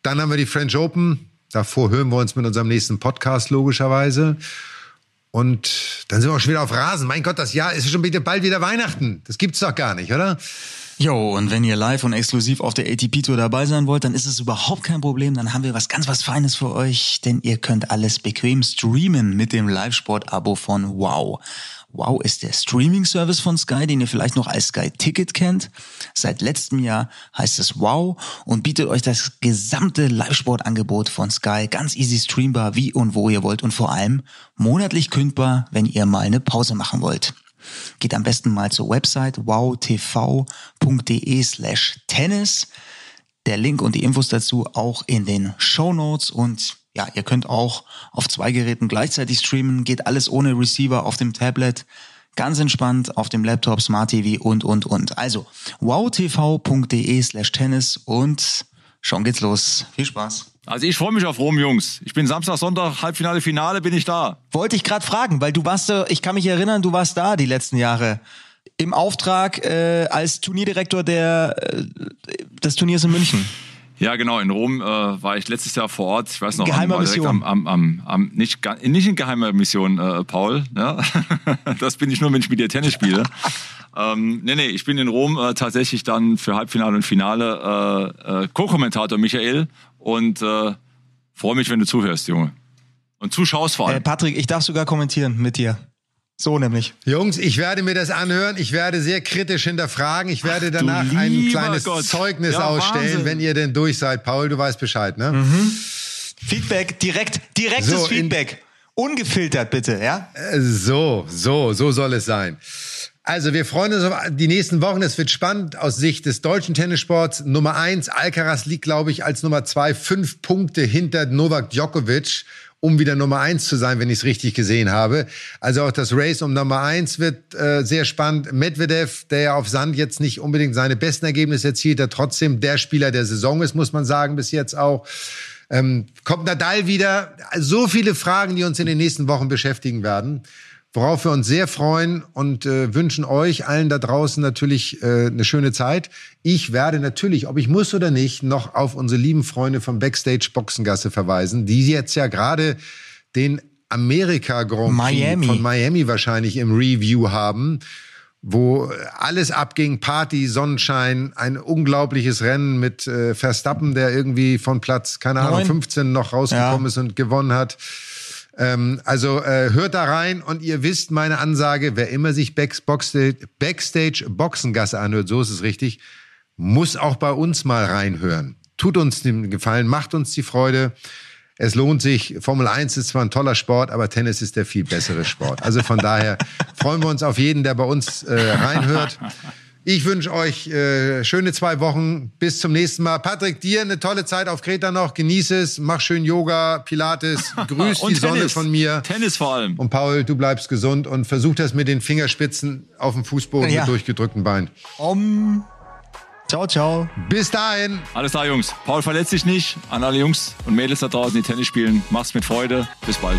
Dann haben wir die French Open. Davor hören wir uns mit unserem nächsten Podcast logischerweise. Und dann sind wir auch schon wieder auf Rasen. Mein Gott, das Jahr ist schon bald wieder Weihnachten. Das gibt's doch gar nicht, oder? Jo, und wenn ihr live und exklusiv auf der ATP-Tour dabei sein wollt, dann ist es überhaupt kein Problem. Dann haben wir was ganz was Feines für euch, denn ihr könnt alles bequem streamen mit dem Live-Sport-Abo von Wow. Wow ist der Streaming-Service von Sky, den ihr vielleicht noch als Sky Ticket kennt. Seit letztem Jahr heißt es Wow und bietet euch das gesamte Live-Sport-Angebot von Sky ganz easy streambar, wie und wo ihr wollt und vor allem monatlich kündbar, wenn ihr mal eine Pause machen wollt. Geht am besten mal zur Website wowtv.de slash tennis. Der Link und die Infos dazu auch in den Show Notes und ja, ihr könnt auch auf zwei Geräten gleichzeitig streamen, geht alles ohne Receiver auf dem Tablet, ganz entspannt auf dem Laptop, Smart TV und, und, und. Also wowtv.de slash tennis und schon geht's los. Viel Spaß. Also ich freue mich auf Rom, Jungs. Ich bin Samstag, Sonntag, Halbfinale, Finale, bin ich da. Wollte ich gerade fragen, weil du warst, ich kann mich erinnern, du warst da die letzten Jahre im Auftrag äh, als Turnierdirektor der, äh, des Turniers in München. Ja, genau. In Rom äh, war ich letztes Jahr vor Ort. Ich weiß noch, Geheimer Mission. Am, am, am, am, nicht, nicht in geheimer Mission, äh, Paul. Ja? (laughs) das bin ich nur, wenn ich mit dir Tennis spiele. (laughs) ähm, nee, nee, ich bin in Rom äh, tatsächlich dann für Halbfinale und Finale äh, äh, Co-Kommentator Michael und äh, freue mich, wenn du zuhörst, Junge. Und zuschaust vor allem. Äh, Patrick, ich darf sogar kommentieren mit dir. So nämlich. Jungs, ich werde mir das anhören. Ich werde sehr kritisch hinterfragen. Ich werde Ach, danach ein kleines Gott. Zeugnis ja, ausstellen, Wahnsinn. wenn ihr denn durch seid. Paul, du weißt Bescheid, ne? Mhm. Feedback, direkt, direktes so, Feedback. Ungefiltert bitte, ja? Äh, so, so, so soll es sein. Also wir freuen uns auf die nächsten Wochen. Es wird spannend aus Sicht des deutschen Tennissports. Nummer eins, Alcaraz liegt, glaube ich, als Nummer zwei fünf Punkte hinter Novak Djokovic, um wieder Nummer eins zu sein, wenn ich es richtig gesehen habe. Also auch das Race um Nummer eins wird äh, sehr spannend. Medvedev, der ja auf Sand jetzt nicht unbedingt seine besten Ergebnisse erzielt, der trotzdem der Spieler der Saison ist, muss man sagen, bis jetzt auch. Ähm, kommt Nadal wieder? So viele Fragen, die uns in den nächsten Wochen beschäftigen werden worauf wir uns sehr freuen und äh, wünschen euch allen da draußen natürlich äh, eine schöne Zeit. Ich werde natürlich, ob ich muss oder nicht, noch auf unsere lieben Freunde vom Backstage Boxengasse verweisen, die jetzt ja gerade den Amerika Grand Prix Miami. von Miami wahrscheinlich im Review haben wo alles abging, Party, Sonnenschein, ein unglaubliches Rennen mit äh, Verstappen, der irgendwie von Platz, keine Ahnung, 15 noch rausgekommen ja. ist und gewonnen hat. Ähm, also äh, hört da rein und ihr wisst meine Ansage, wer immer sich Backstage, Backstage Boxengasse anhört, so ist es richtig, muss auch bei uns mal reinhören. Tut uns den Gefallen, macht uns die Freude. Es lohnt sich. Formel 1 ist zwar ein toller Sport, aber Tennis ist der viel bessere Sport. Also von daher (laughs) freuen wir uns auf jeden, der bei uns äh, reinhört. Ich wünsche euch äh, schöne zwei Wochen. Bis zum nächsten Mal. Patrick, dir eine tolle Zeit auf Kreta noch. Genieße es. Mach schön Yoga, Pilates. (laughs) Grüß die Tennis. Sonne von mir. Tennis vor allem. Und Paul, du bleibst gesund und versuch das mit den Fingerspitzen auf dem Fußboden ja. mit durchgedrückten Beinen. Um. Ciao, ciao. Bis dahin. Alles klar, Jungs. Paul verletzt sich nicht. An alle Jungs und Mädels da draußen, die Tennis spielen. Mach's mit Freude. Bis bald.